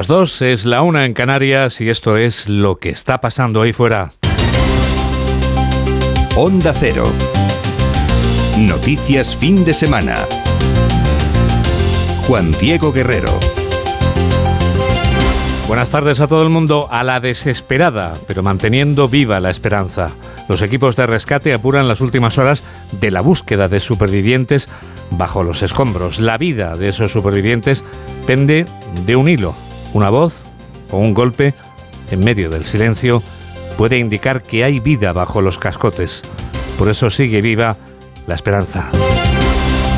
Las dos es la una en Canarias y esto es lo que está pasando ahí fuera. Onda Cero. Noticias fin de semana. Juan Diego Guerrero. Buenas tardes a todo el mundo. A la desesperada, pero manteniendo viva la esperanza. Los equipos de rescate apuran las últimas horas de la búsqueda de supervivientes bajo los escombros. La vida de esos supervivientes pende de un hilo. Una voz o un golpe en medio del silencio puede indicar que hay vida bajo los cascotes. Por eso sigue viva la esperanza.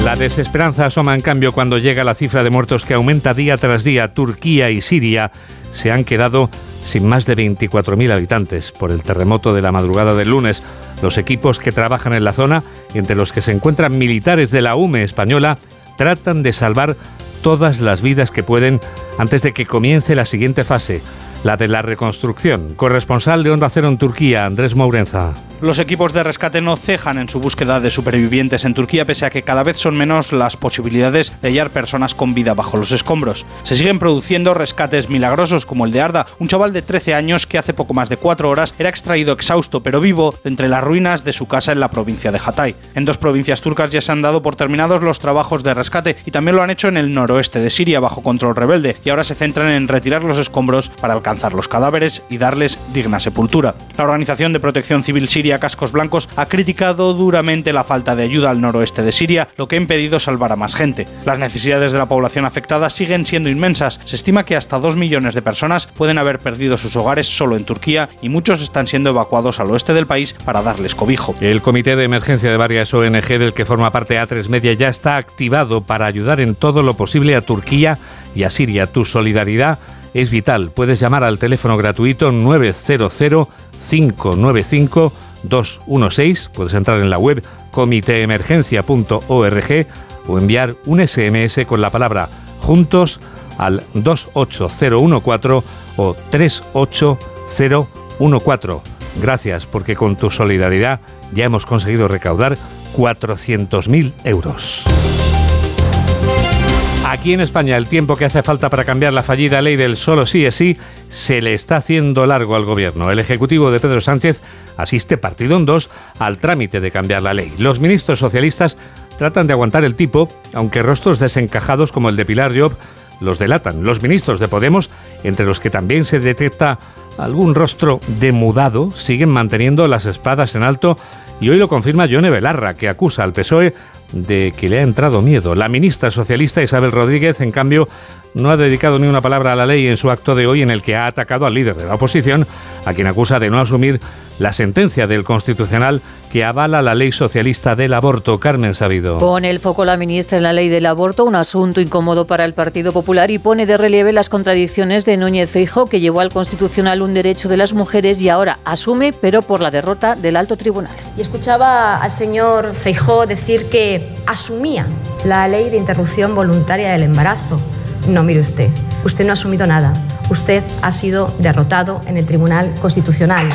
La desesperanza asoma en cambio cuando llega la cifra de muertos que aumenta día tras día. Turquía y Siria se han quedado sin más de 24.000 habitantes por el terremoto de la madrugada del lunes. Los equipos que trabajan en la zona, entre los que se encuentran militares de la UME española, tratan de salvar todas las vidas que pueden antes de que comience la siguiente fase, la de la reconstrucción. Corresponsal de Onda Cero en Turquía, Andrés Mourenza. Los equipos de rescate no cejan en su búsqueda de supervivientes en Turquía, pese a que cada vez son menos las posibilidades de hallar personas con vida bajo los escombros. Se siguen produciendo rescates milagrosos, como el de Arda, un chaval de 13 años que hace poco más de cuatro horas era extraído exhausto pero vivo de entre las ruinas de su casa en la provincia de Hatay. En dos provincias turcas ya se han dado por terminados los trabajos de rescate y también lo han hecho en el noroeste de Siria bajo control rebelde y ahora se centran en retirar los escombros para alcanzar los cadáveres y darles digna sepultura. La Organización de Protección Civil Siria Cascos Blancos ha criticado duramente la falta de ayuda al noroeste de Siria, lo que ha impedido salvar a más gente. Las necesidades de la población afectada siguen siendo inmensas. Se estima que hasta 2 millones de personas pueden haber perdido sus hogares solo en Turquía y muchos están siendo evacuados al oeste del país para darles cobijo. El comité de emergencia de varias ONG del que forma parte A3 Media ya está activado para ayudar en todo lo posible a Turquía y a Siria. Tu solidaridad es vital. Puedes llamar al teléfono gratuito 900 595 216. Puedes entrar en la web comiteemergencia.org o enviar un SMS con la palabra juntos al 28014 o 38014. Gracias porque con tu solidaridad ya hemos conseguido recaudar 400.000 euros. Aquí en España el tiempo que hace falta para cambiar la fallida ley del solo sí es sí se le está haciendo largo al gobierno. El Ejecutivo de Pedro Sánchez asiste partido en dos al trámite de cambiar la ley. Los ministros socialistas tratan de aguantar el tipo, aunque rostros desencajados como el de Pilar Job los delatan. Los ministros de Podemos, entre los que también se detecta algún rostro demudado, siguen manteniendo las espadas en alto y hoy lo confirma Yone Belarra, que acusa al PSOE de que le ha entrado miedo. La ministra socialista Isabel Rodríguez, en cambio, no ha dedicado ni una palabra a la ley en su acto de hoy en el que ha atacado al líder de la oposición, a quien acusa de no asumir la sentencia del Constitucional que avala la ley socialista del aborto. Carmen Sabido. Pone el foco la ministra en la ley del aborto, un asunto incómodo para el Partido Popular y pone de relieve las contradicciones de Núñez Feijóo, que llevó al Constitucional un derecho de las mujeres y ahora asume, pero por la derrota del alto tribunal. Y escuchaba al señor Feijóo decir que asumía la ley de interrupción voluntaria del embarazo. No, mire usted, usted no ha asumido nada. Usted ha sido derrotado en el Tribunal Constitucional.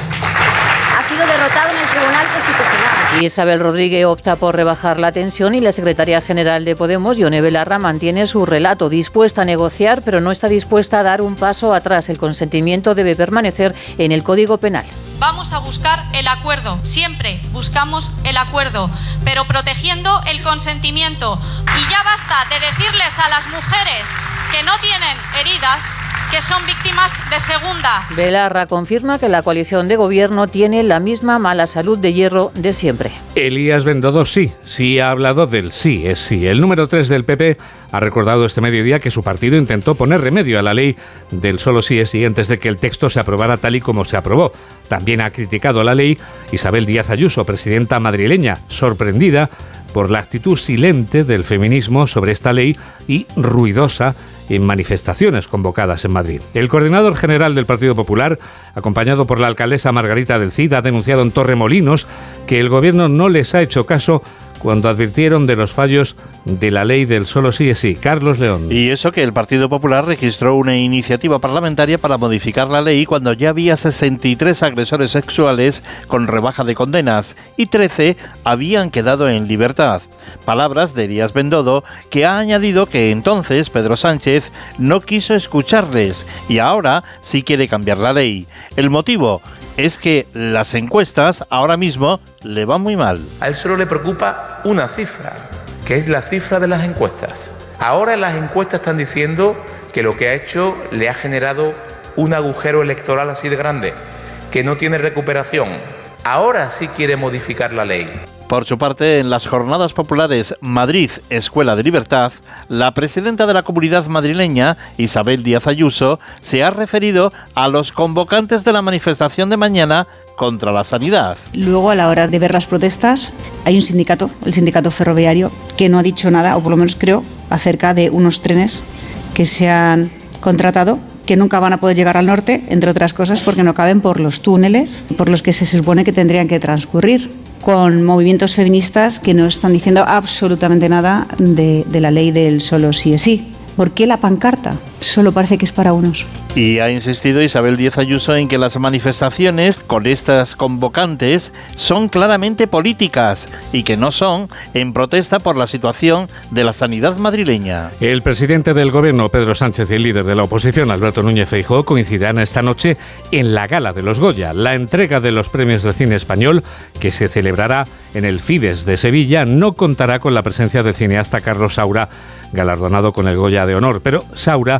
Ha sido derrotado en el Tribunal Constitucional. Isabel Rodríguez opta por rebajar la tensión y la secretaria general de Podemos, Yone Belarra, mantiene su relato, dispuesta a negociar, pero no está dispuesta a dar un paso atrás. El consentimiento debe permanecer en el Código Penal. Vamos a buscar el acuerdo, siempre buscamos el acuerdo, pero protegiendo el consentimiento. Y ya basta de decirles a las mujeres que no tienen heridas que son víctimas de segunda. Belarra confirma que la coalición de gobierno tiene la misma mala salud de hierro de siempre. Elías Bendodo sí, sí ha hablado del sí, es sí. El número 3 del PP ha recordado este mediodía que su partido intentó poner remedio a la ley del solo sí es sí antes de que el texto se aprobara tal y como se aprobó. También ha criticado la ley Isabel Díaz Ayuso, presidenta madrileña, sorprendida por la actitud silente del feminismo sobre esta ley y ruidosa en manifestaciones convocadas en Madrid. El coordinador general del Partido Popular, acompañado por la alcaldesa Margarita del Cid, ha denunciado en Torremolinos que el gobierno no les ha hecho caso cuando advirtieron de los fallos de la ley del solo sí es sí. Carlos León. Y eso que el Partido Popular registró una iniciativa parlamentaria para modificar la ley cuando ya había 63 agresores sexuales con rebaja de condenas y 13 habían quedado en libertad. Palabras de Elías Bendodo, que ha añadido que entonces Pedro Sánchez no quiso escucharles y ahora sí quiere cambiar la ley. El motivo es que las encuestas ahora mismo le van muy mal. A él solo le preocupa una cifra, que es la cifra de las encuestas. Ahora las encuestas están diciendo que lo que ha hecho le ha generado un agujero electoral así de grande, que no tiene recuperación. Ahora sí quiere modificar la ley. Por su parte, en las jornadas populares Madrid Escuela de Libertad, la presidenta de la comunidad madrileña, Isabel Díaz Ayuso, se ha referido a los convocantes de la manifestación de mañana contra la sanidad. Luego, a la hora de ver las protestas, hay un sindicato, el sindicato ferroviario, que no ha dicho nada, o por lo menos creo, acerca de unos trenes que se han contratado que nunca van a poder llegar al norte, entre otras cosas porque no caben por los túneles por los que se supone que tendrían que transcurrir con movimientos feministas que no están diciendo absolutamente nada de, la ley del solo sí es sí. ¿Por qué la pancarta? Solo parece que es para unos. Y ha insistido Isabel Díaz Ayuso en que las manifestaciones con estas convocantes son claramente políticas y que no son en protesta por la situación de la sanidad madrileña. El presidente del gobierno, Pedro Sánchez, y el líder de la oposición, Alberto Núñez Feijóo, coincidirán esta noche en la Gala de los Goya, la entrega de los premios de cine español que se celebrará en el Fides de Sevilla, no contará con la presencia del cineasta Carlos Saura, galardonado con el Goya de Honor, pero Saura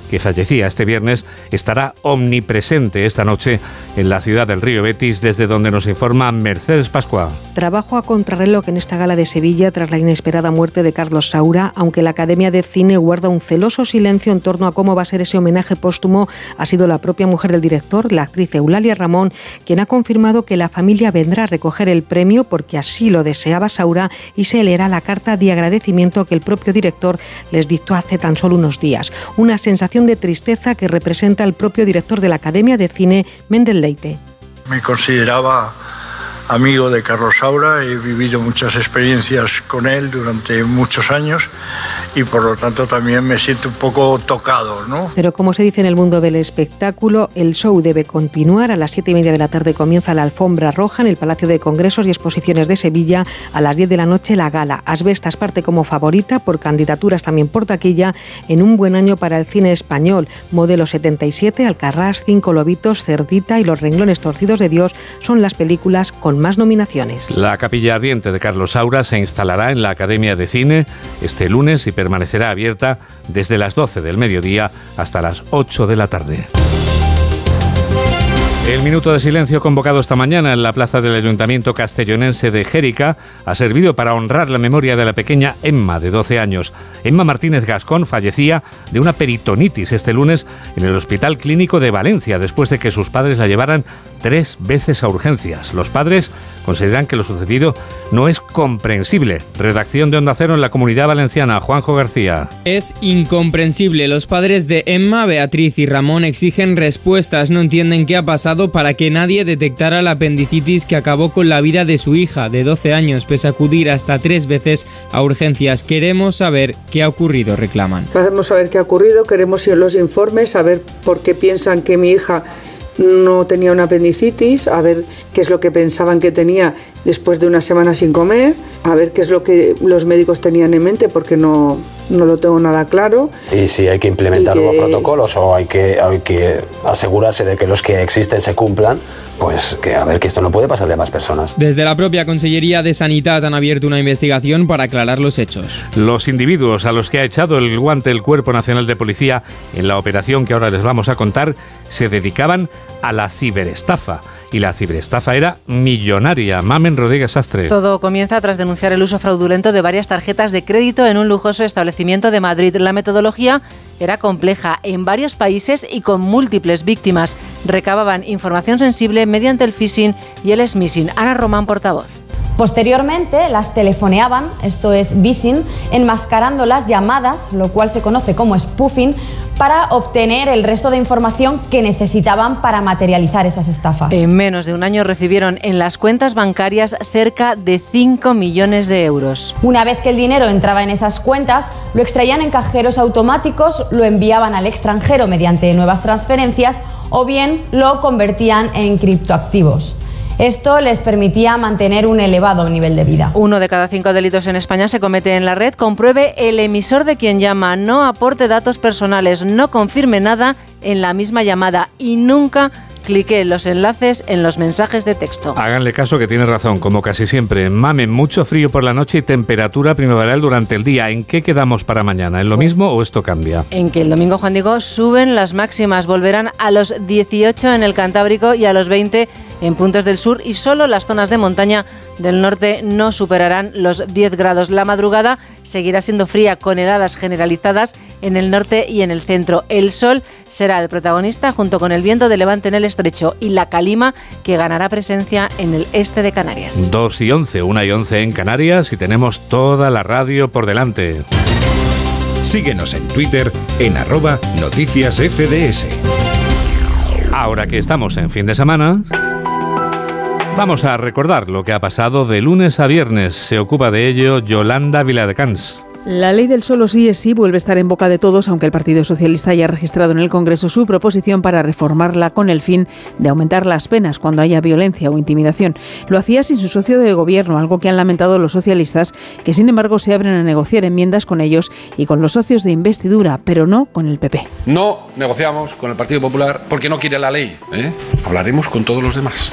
que fallecía este viernes, estará omnipresente esta noche en la ciudad del Río Betis, desde donde nos informa Mercedes Pascua. Trabajo a contrarreloj en esta gala de Sevilla tras la inesperada muerte de Carlos Saura, aunque la Academia de Cine guarda un celoso silencio en torno a cómo va a ser ese homenaje póstumo, ha sido la propia mujer del director, la actriz Eulalia Ramón, quien ha confirmado que la familia vendrá a recoger el premio porque así lo deseaba Saura y se leerá la carta de agradecimiento que el propio director les dictó hace tan solo unos días. Una sensación de tristeza que representa el propio director de la Academia de Cine, Mendel Leite. Me consideraba amigo de Carlos Saura, he vivido muchas experiencias con él durante muchos años y por lo tanto también me siento un poco tocado, ¿no? Pero como se dice en el mundo del espectáculo, el show debe continuar. A las siete y media de la tarde comienza la alfombra roja en el Palacio de Congresos y Exposiciones de Sevilla. A las 10 de la noche la gala. Asbestas parte como favorita por candidaturas también por taquilla en un buen año para el cine español. Modelo 77, Alcarrás, Cinco Lobitos, Cerdita y Los Renglones Torcidos de Dios son las películas con más nominaciones. La capilla ardiente de Carlos Saura se instalará en la Academia de Cine este lunes y permanecerá abierta desde las 12 del mediodía hasta las 8 de la tarde. El minuto de silencio convocado esta mañana en la plaza del Ayuntamiento castellonense de Jérica ha servido para honrar la memoria de la pequeña Emma, de 12 años. Emma Martínez Gascón fallecía de una peritonitis este lunes en el Hospital Clínico de Valencia después de que sus padres la llevaran tres veces a urgencias. Los padres consideran que lo sucedido no es comprensible. Redacción de Onda Cero en la Comunidad Valenciana, Juanjo García. Es incomprensible. Los padres de Emma, Beatriz y Ramón exigen respuestas. No entienden qué ha pasado para que nadie detectara la apendicitis que acabó con la vida de su hija de 12 años, pese a acudir hasta tres veces a urgencias. Queremos saber qué ha ocurrido, reclaman. Queremos saber qué ha ocurrido, queremos ir los informes, saber por qué piensan que mi hija no tenía una apendicitis, a ver qué es lo que pensaban que tenía después de una semana sin comer, a ver qué es lo que los médicos tenían en mente, porque no, no lo tengo nada claro. Y si hay que implementar nuevos protocolos o hay que, hay que asegurarse de que los que existen se cumplan, pues que a ver que esto no puede pasarle a más personas. Desde la propia Consellería de Sanidad han abierto una investigación para aclarar los hechos. Los individuos a los que ha echado el guante el Cuerpo Nacional de Policía en la operación que ahora les vamos a contar se dedicaban a la ciberestafa y la ciberestafa era millonaria. Mamen Rodríguez Astre. Todo comienza tras denunciar el uso fraudulento de varias tarjetas de crédito en un lujoso establecimiento de Madrid. La metodología era compleja en varios países y con múltiples víctimas. Recababan información sensible mediante el phishing y el smishing. Ana Román, portavoz. Posteriormente las telefoneaban, esto es vising, enmascarando las llamadas, lo cual se conoce como spoofing, para obtener el resto de información que necesitaban para materializar esas estafas. En menos de un año recibieron en las cuentas bancarias cerca de 5 millones de euros. Una vez que el dinero entraba en esas cuentas, lo extraían en cajeros automáticos, lo enviaban al extranjero mediante nuevas transferencias o bien lo convertían en criptoactivos. Esto les permitía mantener un elevado nivel de vida. Uno de cada cinco delitos en España se comete en la red. Compruebe el emisor de quien llama, no aporte datos personales, no confirme nada en la misma llamada y nunca clique los enlaces en los mensajes de texto. Háganle caso que tiene razón, como casi siempre. Mamen, mucho frío por la noche y temperatura primaveral durante el día. ¿En qué quedamos para mañana? ¿En lo mismo o esto cambia? En que el domingo, Juan Diego, suben las máximas. Volverán a los 18 en el Cantábrico y a los 20 en puntos del sur y solo las zonas de montaña del norte no superarán los 10 grados. La madrugada seguirá siendo fría con heladas generalizadas en el norte y en el centro. El sol será el protagonista junto con el viento de levante en el estrecho y la calima que ganará presencia en el este de Canarias. 2 y 11, 1 y 11 en Canarias y tenemos toda la radio por delante. Síguenos en Twitter en arroba noticias FDS. Ahora que estamos en fin de semana... Vamos a recordar lo que ha pasado de lunes a viernes. Se ocupa de ello Yolanda Viladecans. La ley del solo sí es sí vuelve a estar en boca de todos, aunque el Partido Socialista haya registrado en el Congreso su proposición para reformarla con el fin de aumentar las penas cuando haya violencia o intimidación. Lo hacía sin su socio de gobierno, algo que han lamentado los socialistas, que sin embargo se abren a negociar enmiendas con ellos y con los socios de investidura, pero no con el PP. No negociamos con el Partido Popular porque no quiere la ley. ¿eh? Hablaremos con todos los demás.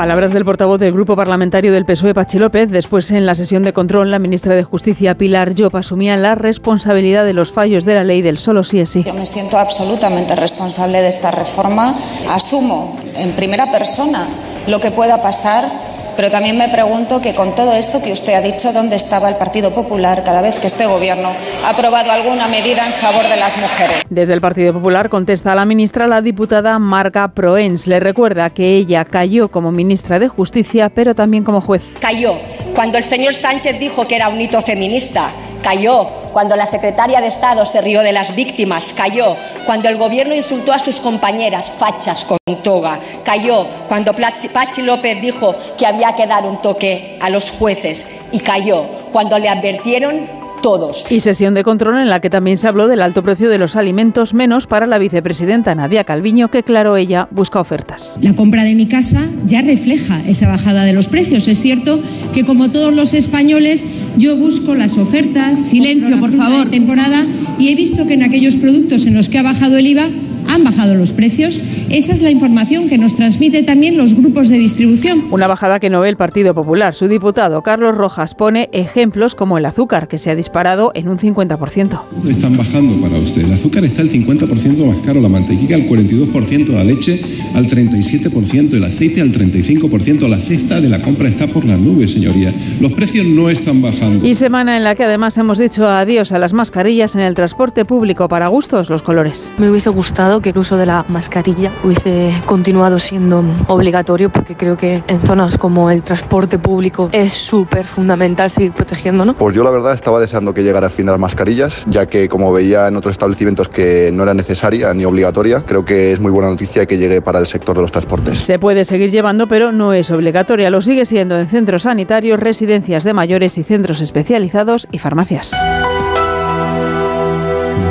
Palabras del portavoz del grupo parlamentario del PSOE, Pachi López. Después, en la sesión de control, la ministra de Justicia, Pilar Llop, asumía la responsabilidad de los fallos de la ley del solo sí es sí. Yo me siento absolutamente responsable de esta reforma. Asumo en primera persona lo que pueda pasar pero también me pregunto que con todo esto que usted ha dicho, ¿dónde estaba el Partido Popular cada vez que este Gobierno ha aprobado alguna medida en favor de las mujeres? Desde el Partido Popular contesta a la ministra la diputada Marga Proens. Le recuerda que ella cayó como ministra de Justicia, pero también como juez. Cayó cuando el señor Sánchez dijo que era un hito feminista. Cayó cuando la secretaria de Estado se rió de las víctimas. Cayó cuando el gobierno insultó a sus compañeras fachas con toga. Cayó cuando Pachi López dijo que había que dar un toque a los jueces. Y cayó cuando le advirtieron todos. Y sesión de control en la que también se habló del alto precio de los alimentos, menos para la vicepresidenta Nadia Calviño, que claro, ella busca ofertas. La compra de mi casa ya refleja esa bajada de los precios. Es cierto que como todos los españoles, yo busco las ofertas. Silencio, por favor. De temporada y he visto que en aquellos productos en los que ha bajado el IVA han bajado los precios. Esa es la información que nos transmite también los grupos de distribución. Una bajada que no ve el Partido Popular. Su diputado Carlos Rojas pone ejemplos como el azúcar, que se ha disparado en un 50%. Están bajando para usted. El azúcar está el 50% más caro, la mantequilla al 42%, la leche al 37%, el aceite al 35%. La cesta de la compra está por las nubes, señoría. Los precios no están bajando. Y semana en la que además hemos dicho adiós a las mascarillas en el transporte público para gustos los colores. Me hubiese gustado que el uso de la mascarilla hubiese continuado siendo obligatorio porque creo que en zonas como el transporte público es súper fundamental seguir protegiéndonos. Pues yo la verdad estaba deseando que llegara el fin de las mascarillas, ya que como veía en otros establecimientos que no era necesaria ni obligatoria, creo que es muy buena noticia que llegue para el sector de los transportes. Se puede seguir llevando, pero no es obligatoria. Lo sigue siendo en centros sanitarios, residencias de mayores y centros especializados y farmacias.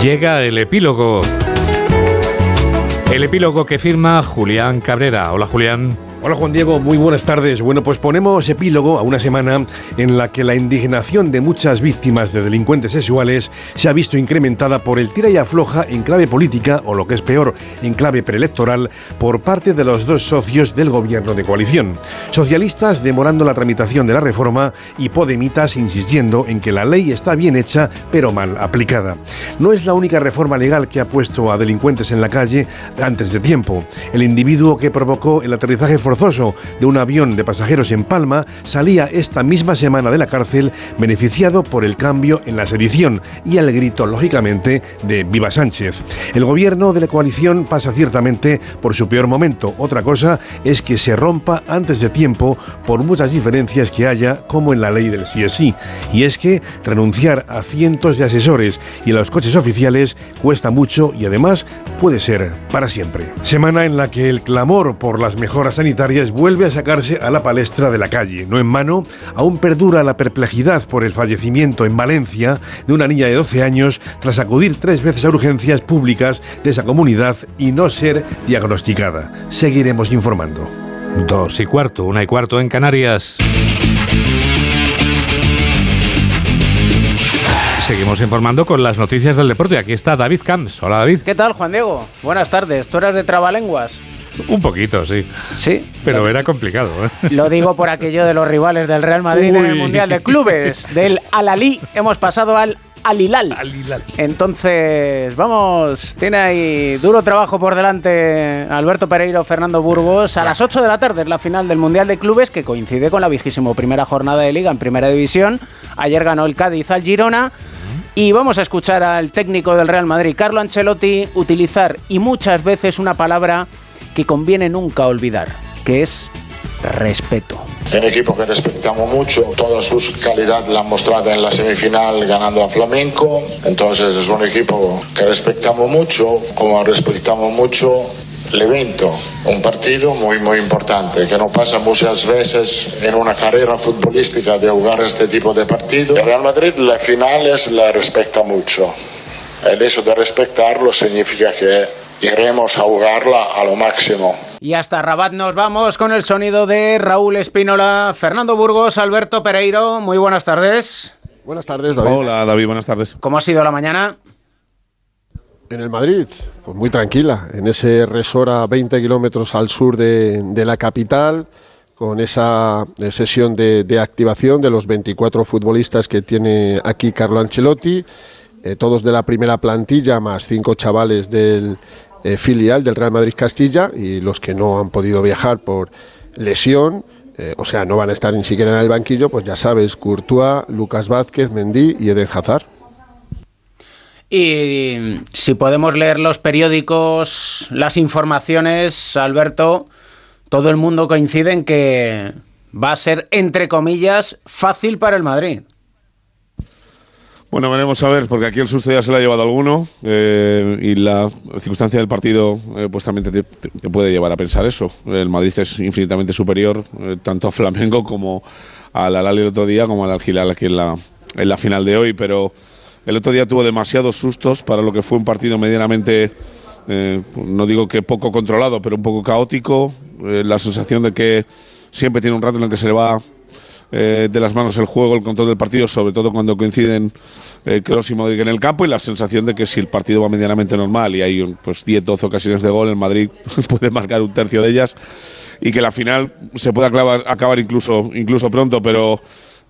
Llega el epílogo. El epílogo que firma Julián Cabrera. Hola Julián. Hola Juan Diego, muy buenas tardes. Bueno, pues ponemos epílogo a una semana en la que la indignación de muchas víctimas de delincuentes sexuales se ha visto incrementada por el tira y afloja en clave política, o lo que es peor, en clave preelectoral, por parte de los dos socios del gobierno de coalición. Socialistas demorando la tramitación de la reforma y podemitas insistiendo en que la ley está bien hecha, pero mal aplicada. No es la única reforma legal que ha puesto a delincuentes en la calle antes de tiempo. El individuo que provocó el aterrizaje forzoso de un avión de pasajeros en Palma, salía esta misma semana de la cárcel beneficiado por el cambio en la sedición y el grito, lógicamente, de Viva Sánchez. El gobierno de la coalición pasa ciertamente por su peor momento. Otra cosa es que se rompa antes de tiempo por muchas diferencias que haya, como en la ley del sí Y es que renunciar a cientos de asesores y a los coches oficiales cuesta mucho y además puede ser para siempre. Semana en la que el clamor por las mejoras sanitarias vuelve a sacarse a la palestra de la calle. No en mano, aún perdura la perplejidad por el fallecimiento en Valencia de una niña de 12 años tras acudir tres veces a urgencias públicas de esa comunidad y no ser diagnosticada. Seguiremos informando. Dos y cuarto, una y cuarto en Canarias. Seguimos informando con las noticias del deporte. Aquí está David Camps. Hola David. ¿Qué tal, Juan Diego? Buenas tardes. ¿Tú eras de trabalenguas? Un poquito, sí. Sí. Pero era complicado. ¿eh? Lo digo por aquello de los rivales del Real Madrid en el Mundial de Clubes. Del Alalí hemos pasado al Alilal. Alilal. Entonces, vamos, tiene ahí duro trabajo por delante Alberto Pereiro, Fernando Burgos. A las 8 de la tarde es la final del Mundial de Clubes que coincide con la vigésimo primera jornada de Liga en Primera División. Ayer ganó el Cádiz al Girona. Y vamos a escuchar al técnico del Real Madrid, Carlo Ancelotti, utilizar y muchas veces una palabra que conviene nunca olvidar, que es respeto. Es un equipo que respetamos mucho, toda su calidad la han mostrado en la semifinal ganando a Flamenco, entonces es un equipo que respetamos mucho, como respetamos mucho el evento, un partido muy muy importante que no pasa muchas veces en una carrera futbolística de jugar este tipo de partido. El Real Madrid las finales la respeta mucho. El hecho de respetarlo significa que iremos a jugarla a lo máximo. Y hasta Rabat nos vamos con el sonido de Raúl Espínola, Fernando Burgos, Alberto Pereiro. Muy buenas tardes. Buenas tardes, David. Hola, David, buenas tardes. ¿Cómo ha sido la mañana? En el Madrid, pues muy tranquila, en ese resort a 20 kilómetros al sur de, de, la capital, con esa eh, sesión de, de, activación de los 24 futbolistas que tiene aquí Carlo Ancelotti, eh, todos de la primera plantilla, más cinco chavales del eh, filial del Real Madrid Castilla y los que no han podido viajar por lesión. Eh, o sea, no van a estar ni siquiera en el banquillo, pues ya sabes, Courtois, Lucas Vázquez, Mendy y Eden Hazard. Y si podemos leer los periódicos, las informaciones, Alberto, todo el mundo coincide en que va a ser, entre comillas, fácil para el Madrid. Bueno, veremos a ver, porque aquí el susto ya se lo ha llevado alguno eh, y la circunstancia del partido eh, pues también te, te, puede llevar a pensar eso. El Madrid es infinitamente superior eh, tanto a Flamengo como al Alali el otro día, como al Algilal aquí en la, en la final de hoy, pero el otro día tuvo demasiados sustos para lo que fue un partido medianamente, eh, no digo que poco controlado, pero un poco caótico. Eh, la sensación de que siempre tiene un rato en el que se le va eh, de las manos el juego, el control del partido, sobre todo cuando coinciden eh, y Modric en el campo, y la sensación de que si el partido va medianamente normal y hay pues 10, 12 ocasiones de gol, el Madrid puede marcar un tercio de ellas y que la final se puede acabar, incluso, incluso pronto, pero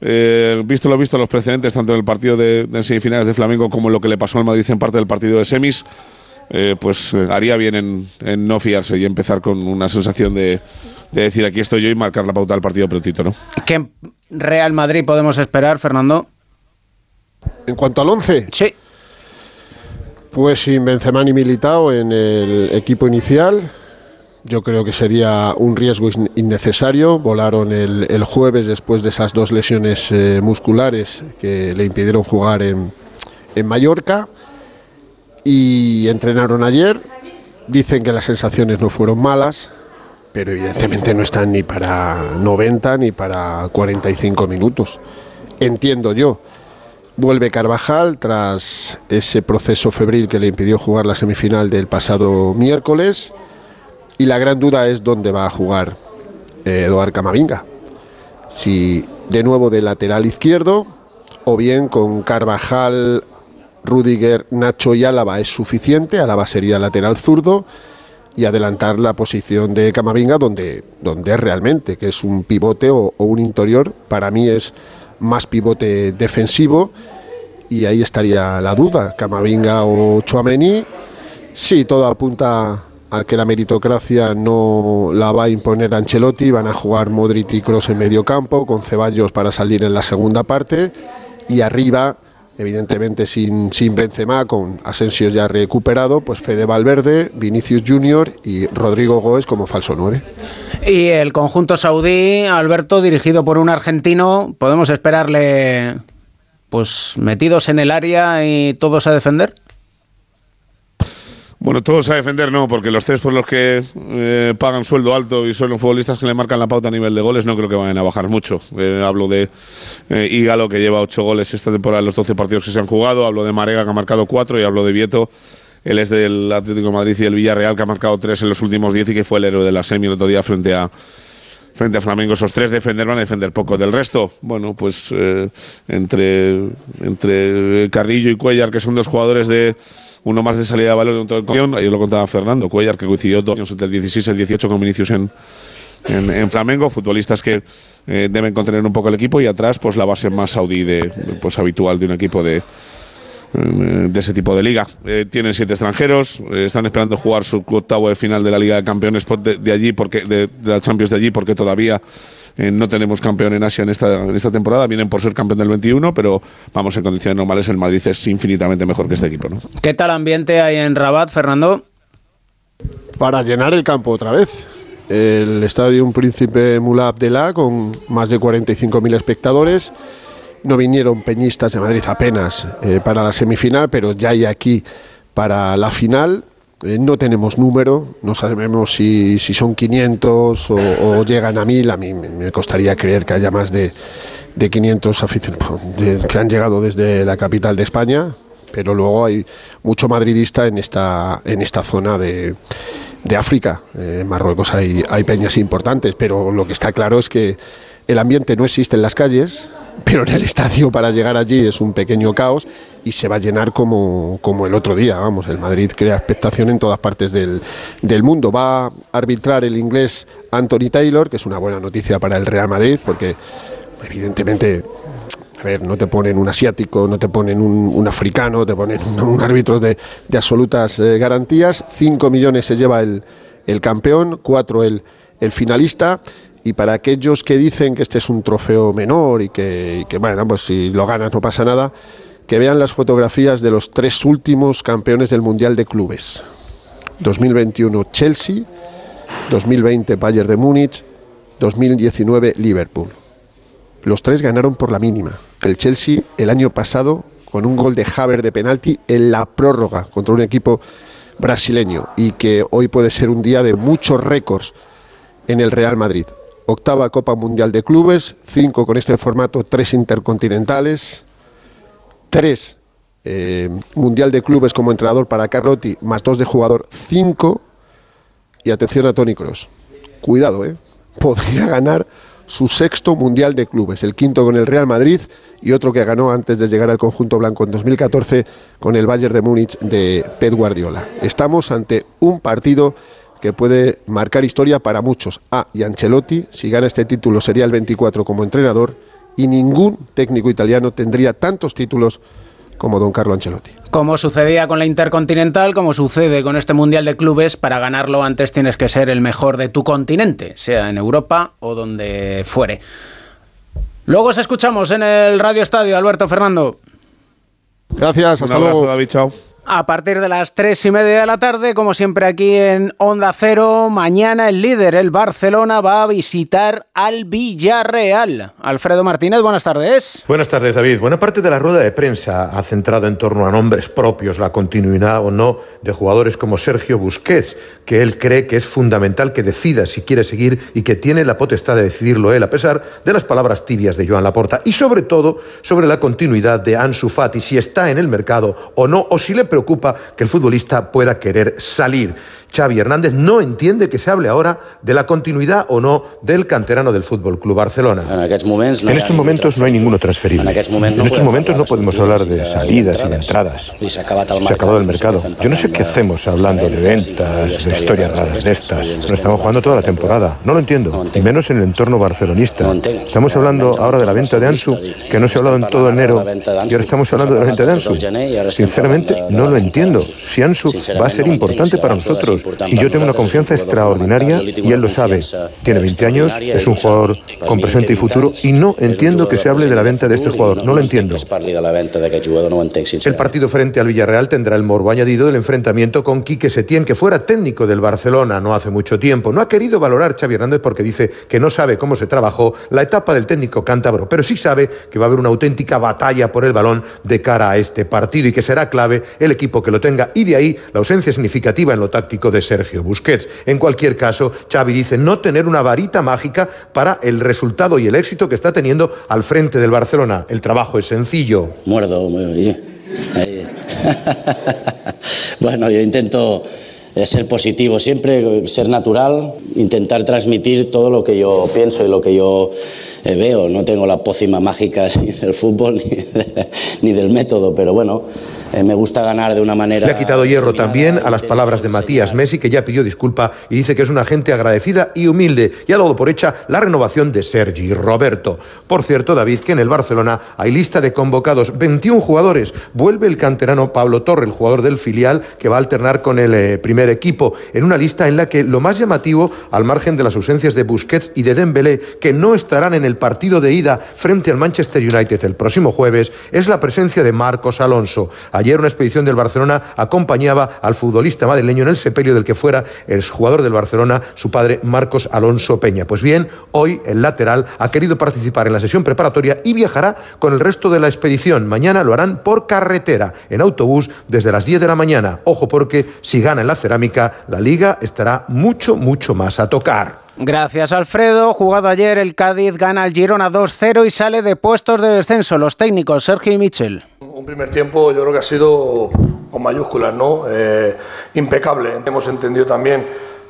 eh, visto lo visto, los precedentes, tanto en el partido de, de, semifinales de Flamengo como en lo que le pasó al Madrid en parte del partido de semis, eh, pues haría bien en, en, no fiarse y empezar con una sensación de, de, decir aquí estoy yo y marcar la pauta del partido prontito, ¿no? ¿Qué Real Madrid podemos esperar, Fernando? En cuanto al 11. Sí. Pues sin Benzema ni Militao en el equipo inicial, yo creo que sería un riesgo innecesario. Volaron el, el jueves después de esas dos lesiones eh, musculares que le impidieron jugar en, en, Mallorca y entrenaron ayer. Dicen que las sensaciones no fueron malas, pero evidentemente no están ni para 90 ni para 45 minutos. Entiendo yo. Vuelve Carvajal tras ese proceso febril que le impidió jugar la semifinal del pasado miércoles. Y la gran duda es dónde va a jugar eh, Eduard Camavinga. Si de nuevo de lateral izquierdo o bien con Carvajal, Rudiger, Nacho y Álava es suficiente. Álava sería lateral zurdo y adelantar la posición de Camavinga donde, donde realmente, que es un pivote o, un interior. Para mí es más pivote defensivo y ahí estaría la duda. Camavinga o Chuamení. Sí, todo apunta a que la meritocracia no la va a imponer Ancelotti, van a jugar Modric y Kroos en medio campo, con Ceballos para salir en la segunda parte, y arriba, evidentemente sin, sin Benzema, con Asensio ya recuperado, pues Fede Valverde, Vinicius Junior y Rodrigo Goes como falso 9. Y el conjunto saudí, Alberto, dirigido por un argentino, ¿podemos esperarle pues metidos en el área y todos a defender? Bueno, todos a defender no, porque los tres por los que eh, pagan sueldo alto y son los futbolistas que le marcan la pauta a nivel de goles no creo que vayan a bajar mucho. Eh, hablo de eh, Ígalo, que lleva ocho goles esta temporada en los 12 partidos que se han jugado, hablo de Marega, que ha marcado cuatro, y hablo de Vieto, él es del Atlético Madrid y el Villarreal, que ha marcado tres en los últimos diez y que fue el héroe de la semi el otro día frente a frente a Flamengo. Esos tres defender van a defender poco. Del resto, bueno, pues entre, entre Carrillo y Cuellar, que son dos jugadores de uno más de salida de balón y otro de Ahí lo contaba Fernando Cuellar, que coincidió dos años entre el 16 y el 18 con Vinicius en, en, Flamengo. Futbolistas que eh, deben contener un poco el equipo y atrás, pues la base más saudí de, pues, habitual de un equipo de, de ese tipo de liga. Eh, tienen siete extranjeros, eh, están esperando jugar su octavo de final de la Liga de Campeones de, allí, porque de, la Champions de allí, porque todavía eh, no tenemos campeón en Asia en esta, en esta temporada. Vienen por ser campeón del 21, pero vamos, en condiciones normales el Madrid es infinitamente mejor que este equipo. ¿no? ¿Qué tal ambiente hay en Rabat, Fernando? Para llenar el campo otra vez. El estadio Un Príncipe Mullah Abdelá con más de 45.000 espectadores. No vinieron peñistas de Madrid apenas eh, para la semifinal, pero ya hay aquí para la final. Eh, no tenemos número, no sabemos si, son 500 o, llegan a 1000. A mí me costaría creer que haya más de, de 500 aficionados que han llegado desde la capital de España, pero luego hay mucho madridista en esta, en esta zona de, de África. en Marruecos hay, hay peñas importantes, pero lo que está claro es que el ambiente no existe en las calles, pero en el estadio para llegar allí es un pequeño caos y se va a llenar como, como el otro día. Vamos, el Madrid crea expectación en todas partes del, del mundo. Va a arbitrar el inglés Anthony Taylor, que es una buena noticia para el Real Madrid, porque evidentemente a ver, no te ponen un asiático, no te ponen un, africano, te ponen un, árbitro de, de absolutas eh, garantías. 5 millones se lleva el, el campeón, 4 el, el finalista. Y para aquellos que dicen que este es un trofeo menor y que, bueno, pues si lo ganas no pasa nada, que vean las fotografías de los tres últimos campeones del Mundial de Clubes. 2021 Chelsea, 2020 Bayern de Múnich, 2019 Liverpool. Los tres ganaron por la mínima. El Chelsea el año pasado con un gol de Haver de penalti en la prórroga contra un equipo brasileño y que hoy puede ser un día de muchos récords en el Real Madrid octava Copa Mundial de Clubes, cinco con este formato, tres intercontinentales, tres eh, Mundial de Clubes como entrenador para Carlotti, más dos de jugador, cinco, y atención a Tony Cross. Cuidado, ¿eh? Podría ganar su sexto Mundial de Clubes, el quinto con el Real Madrid y otro que ganó antes de llegar al conjunto blanco en 2014 con el Bayern de Múnich de Pep Guardiola. Estamos ante un partido que puede marcar historia para muchos. Ah, y Ancelotti, si gana este título, sería el 24 como entrenador y ningún técnico italiano tendría tantos títulos como don Carlo Ancelotti. Como sucedía con la Intercontinental, como sucede con este Mundial de Clubes, para ganarlo antes tienes que ser el mejor de tu continente, sea en Europa o donde fuere. Luego os escuchamos en el Radio Estadio, Alberto Fernando. Gracias, hasta luego. David, chao a partir de las tres y media de la tarde, como siempre aquí en Onda Cero. Mañana el líder, el Barcelona, va a visitar al Villarreal. Alfredo Martínez, buenas tardes. Buenas tardes, David. Buena parte de la rueda de prensa ha centrado en torno a nombres propios, la continuidad o no de jugadores como Sergio Busquets, que él cree que es fundamental que decida si quiere seguir y que tiene la potestad de decidirlo él, a pesar de las palabras tibias de Joan Laporta. Y sobre todo, sobre la continuidad de Ansu Fati, si está en el mercado o no, o si le preocupa que el futbolista pueda querer salir. Xavi Hernández no entiende que se hable ahora de la continuidad o no del canterano del Fútbol Club Barcelona. En, estos momentos no hay ninguno transferible. En, estos momentos no podemos hablar de salidas y de entradas. Se ha acabado el mercado. Yo no sé qué hacemos hablando de ventas, de historias raras de estas. Nos estamos jugando toda la temporada. No lo entiendo. Y menos en el entorno barcelonista. Estamos hablando ahora de la venta de Ansu, que no se ha hablado en todo enero. Y ahora estamos hablando de la venta de Ansu. Sinceramente, no lo entiendo. Si Ansu va a ser importante para nosotros y yo tengo una confianza extraordinaria y él lo sabe. Tiene 20 años, es un jugador con presente y futuro y no entiendo que se hable de la venta de este jugador. No lo entiendo. El partido frente al Villarreal tendrá el morbo añadido del enfrentamiento con Quique Setién, que fuera técnico del Barcelona no hace mucho tiempo. No ha querido valorar Xavi Hernández porque dice que no sabe cómo se trabajó la etapa del técnico cántabro, pero sí sabe que va a haber una auténtica batalla por el balón de cara a este partido y que será clave el equipo que lo tenga y de ahí la ausencia significativa en lo táctico de Sergio Busquets. En cualquier caso, Xavi dice no tener una varita mágica para el resultado y el éxito que está teniendo al frente del Barcelona. El trabajo es sencillo. Muerdo, muy bien. bueno, yo intento eh, ser positivo siempre, ser natural, intentar transmitir todo lo que yo pienso y lo que yo eh, veo. No tengo la pócima mágica ni del fútbol ni, ni del método, pero bueno, eh, me gusta ganar de una manera. Le ha quitado hierro también a las palabras de Matías Messi, que ya pidió disculpa y dice que es una gente agradecida y humilde y ha dado por hecha la renovación de Sergi Roberto. Por cierto, David, que en el Barcelona hay lista de convocados 21 jugadores. Vuelve el canterano Pablo Torre, el jugador del filial, que va a alternar con el eh, primer equipo, en una lista en la que lo más llamativo, al margen de las ausencias de Busquets y de Dembélé, que no estarán en el partido de ida frente al Manchester United el próximo jueves, es la presencia de Marcos Alonso. Ayer una expedición del Barcelona acompañaba al futbolista madrileño en el sepelio del que fuera el jugador del Barcelona, su padre Marcos Alonso Peña. Pues bien, hoy el lateral ha querido participar en la sesión preparatoria y viajará con el resto de la expedición. Mañana lo harán por carretera, en autobús, desde las 10 de la mañana. Ojo porque si gana en la cerámica, la liga estará mucho, mucho más a tocar. Gracias, Alfredo. Jugado ayer, el Cádiz gana al Girona 2-0 y sale de puestos de descenso. Los técnicos, Sergio y Michel. Un primer tiempo yo creo que ha sido con mayúsculas, ¿no? Eh, impecable. Hemos entendido también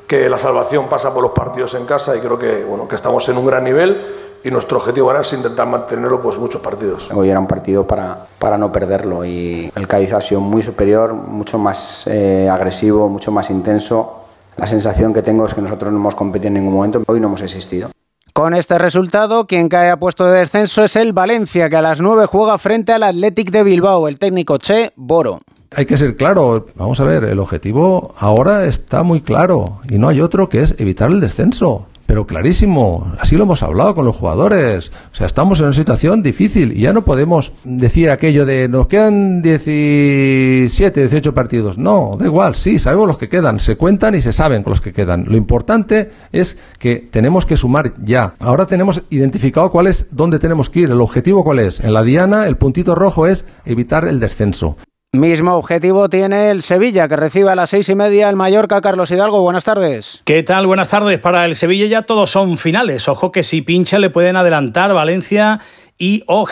que la salvación pasa por los partidos en casa y creo que, bueno, que estamos en un gran nivel y nuestro objetivo ahora es intentar mantenerlo pues muchos partidos. Hoy era un partido para, para no perderlo y el Cádiz ha sido muy superior, mucho más eh, agresivo, mucho más intenso la sensación que tengo es que nosotros no hemos competido en ningún momento, hoy no hemos existido. Con este resultado, quien cae a puesto de descenso es el Valencia, que a las 9 juega frente al Athletic de Bilbao, el técnico Che Boro. Hay que ser claro, vamos a ver, el objetivo ahora está muy claro y no hay otro que es evitar el descenso pero clarísimo, así lo hemos hablado con los jugadores. O sea, estamos en una situación difícil y ya no podemos decir aquello de nos quedan 17, 18 partidos. No, da igual, sí, sabemos los que quedan, se cuentan y se saben con los que quedan. Lo importante es que tenemos que sumar ya. Ahora tenemos identificado cuál es, dónde tenemos que ir, el objetivo cuál es. En la diana, el puntito rojo es evitar el descenso. Mismo objetivo tiene el Sevilla, que recibe a las seis y media el Mallorca. Carlos Hidalgo, buenas tardes. ¿Qué tal? Buenas tardes. Para el Sevilla ya todos son finales. Ojo que si pincha le pueden adelantar Valencia y o.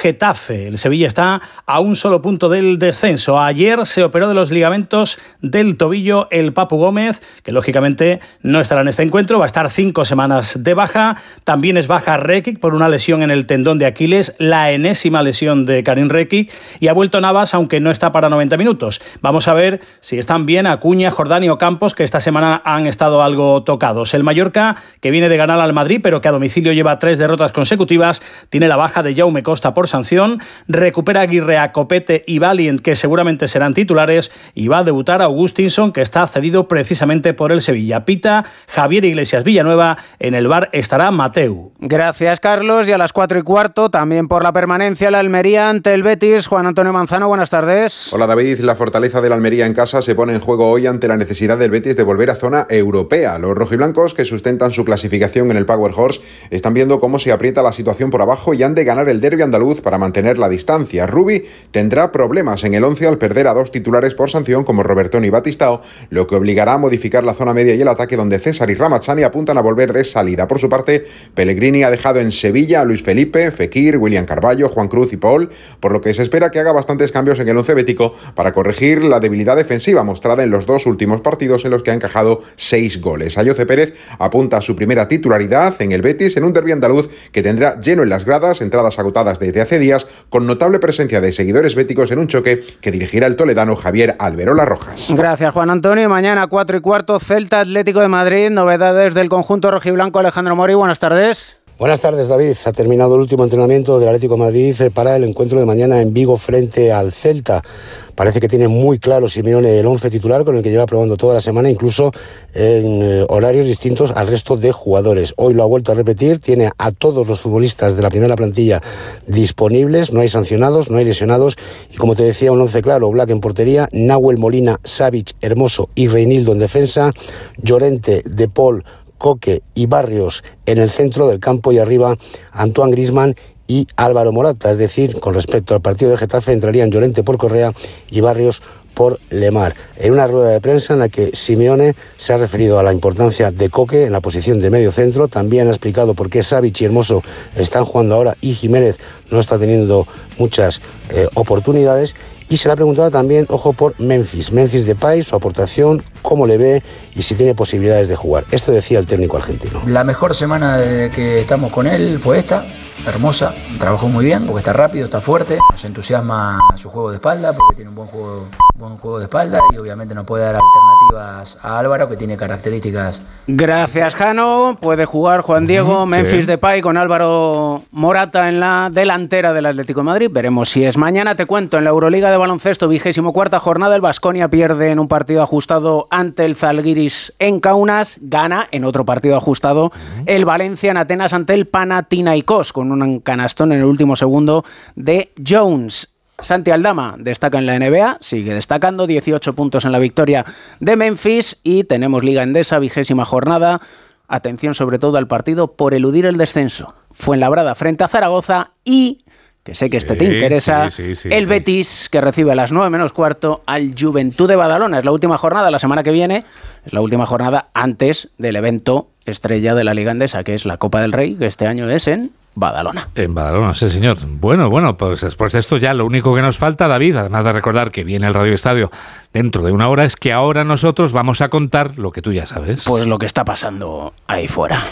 El Sevilla está a un solo punto del descenso. Ayer se operó de los ligamentos del tobillo el Papu Gómez, que lógicamente no estará en este encuentro, va a estar cinco semanas de baja. También es baja Rekic por una lesión en el tendón de Aquiles, la enésima lesión de Karim Rekic, y ha vuelto Navas, aunque no está para 90 minutos. Vamos a ver si están bien Acuña, Jordani o Campos, que esta semana han estado algo tocados. El Mallorca, que viene de ganar al Madrid, pero que a domicilio lleva tres derrotas consecutivas, tiene la baja de Jaume Costa por sanción, recupera Aguirre a Copete y Valiant, que seguramente serán titulares, y va a debutar Augustinson, que está cedido precisamente por el Sevilla. Pita Javier Iglesias Villanueva, en el bar estará Mateu. Gracias, Carlos. Y a las cuatro y cuarto, también por la permanencia, la Almería ante el Betis. Juan Antonio Manzano, buenas tardes. Hola, David. La fortaleza de la Almería en casa se pone en juego hoy ante la necesidad del Betis de volver a zona europea. Los rojiblancos, que sustentan su clasificación en el Power Horse, están viendo cómo se aprieta la situación por abajo y han de ganar el derby andaluz para mantener la distancia. Rubi tendrá problemas en el 11 al perder a dos titulares por sanción como Robertón y Batistao, lo que obligará a modificar la zona media y el ataque donde César y Ramazzani apuntan a volver de salida. Por su parte, Pellegrini ha dejado en Sevilla a Luis Felipe, Fekir, William Carballo, Juan Cruz y Paul, por lo que se espera que haga bastantes cambios en el 11 bético para corregir la debilidad defensiva mostrada en los dos últimos partidos en los que ha encajado seis goles. Ayoce Pérez apunta a su primera titularidad en el Betis en un derbi andaluz que tendrá lleno en las gradas, entradas agotadas desde hace días, con notable presencia de seguidores béticos en un choque que dirigirá el toledano Javier Alberola Rojas. Gracias, Juan Antonio. Mañana 4 y cuarto, Celta Atlético de Madrid. Novedades del conjunto rojiblanco Alejandro Mori. Buenas tardes. Buenas tardes, David. Ha terminado el último entrenamiento del Atlético de Madrid para el encuentro de mañana en Vigo frente al Celta. Parece que tiene muy claro Simeone el 11 titular con el que lleva probando toda la semana, incluso en eh, horarios distintos al resto de jugadores. Hoy lo ha vuelto a repetir, tiene a todos los futbolistas de la primera plantilla disponibles, no hay sancionados, no hay lesionados y como te decía, un 11 claro, Black en portería, Nahuel Molina, Savic, Hermoso y Reinildo en defensa, Llorente, De Paul, Coque y Barrios en el centro del campo y arriba Antoine Grisman y Álvaro Morata. Es decir, con respecto al partido de Getafe entrarían Llorente por Correa y Barrios por Lemar. En una rueda de prensa en la que Simeone se ha referido a la importancia de Coque en la posición de medio centro, también ha explicado por qué Savic y Hermoso están jugando ahora y Jiménez no está teniendo muchas eh, oportunidades y se le ha preguntado también, ojo, por Memphis. Memphis de Depay, su aportación, cómo le ve y si tiene posibilidades de jugar. Esto decía el técnico argentino. La mejor semana que estamos con él fue esta, hermosa. Trabajó muy bien porque está rápido, está fuerte. Nos entusiasma su juego de espalda porque tiene un buen juego, buen juego de espalda y obviamente nos puede dar alternativas a Álvaro que tiene características. Gracias, Jano. Puede jugar Juan Diego, Memphis Depay con Álvaro Morata en la delantera del Atlético de Madrid. Veremos si es mañana. Te cuento en la Euroliga de baloncesto, vigésimo cuarta jornada, el Vasconia pierde en un partido ajustado ante el Zalgiris en Kaunas, gana en otro partido ajustado el Valencia en Atenas ante el Panathinaikos con un canastón en el último segundo de Jones. Santi Aldama destaca en la NBA, sigue destacando 18 puntos en la victoria de Memphis y tenemos Liga Endesa, vigésima jornada. Atención sobre todo al partido por eludir el descenso. Fue en Labrada frente a Zaragoza y que sé que este te interesa, el Betis, que recibe a las 9 menos cuarto al Juventud de Badalona. Es la última jornada, la semana que viene, es la última jornada antes del evento estrella de la Liga Andesa, que es la Copa del Rey, que este año es en Badalona. En Badalona, sí, señor. Bueno, bueno, pues después de esto ya lo único que nos falta, David, además de recordar que viene el Radio Estadio dentro de una hora, es que ahora nosotros vamos a contar lo que tú ya sabes. Pues lo que está pasando ahí fuera.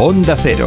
Onda Cero.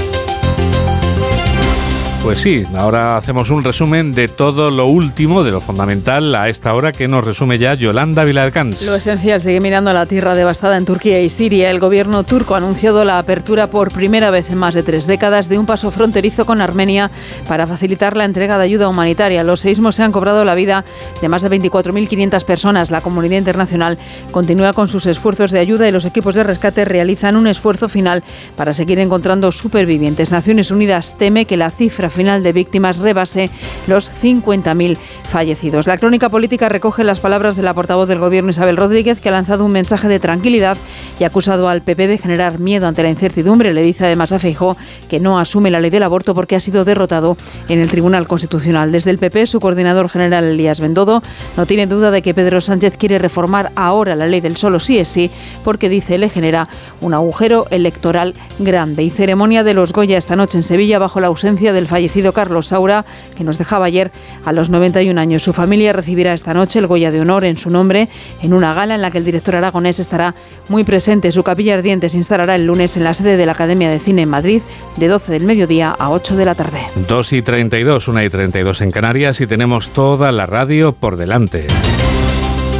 Pues sí, ahora hacemos un resumen de todo lo último, de lo fundamental a esta hora que nos resume ya Yolanda Vilarcans. Lo esencial sigue mirando la tierra devastada en Turquía y Siria. El gobierno turco ha anunciado la apertura por primera vez en más de tres décadas de un paso fronterizo con Armenia para facilitar la entrega de ayuda humanitaria. Los seísmos se han cobrado la vida de más de 24.500 personas. La comunidad internacional continúa con sus esfuerzos de ayuda y los equipos de rescate realizan un esfuerzo final para seguir encontrando supervivientes. Naciones Unidas teme que la cifra final de víctimas rebase los 50.000 fallecidos. La crónica política recoge las palabras de la portavoz del Gobierno Isabel Rodríguez, que ha lanzado un mensaje de tranquilidad y ha acusado al PP de generar miedo ante la incertidumbre. Le dice además a Feijó que no asume la ley del aborto porque ha sido derrotado en el Tribunal Constitucional. Desde el PP, su coordinador general Elías Bendodo no tiene duda de que Pedro Sánchez quiere reformar ahora la ley del solo sí es sí, porque dice le genera un agujero electoral grande. Y ceremonia de los Goya esta noche en Sevilla bajo la ausencia del fallecido fallecido Carlos Saura, que nos dejaba ayer a los 91 años. Su familia recibirá esta noche el Goya de Honor en su nombre en una gala en la que el director aragonés estará muy presente. Su capilla ardiente se instalará el lunes en la sede de la Academia de Cine en Madrid de 12 del mediodía a 8 de la tarde. 2 y 32, 1 y 32 en Canarias y tenemos toda la radio por delante.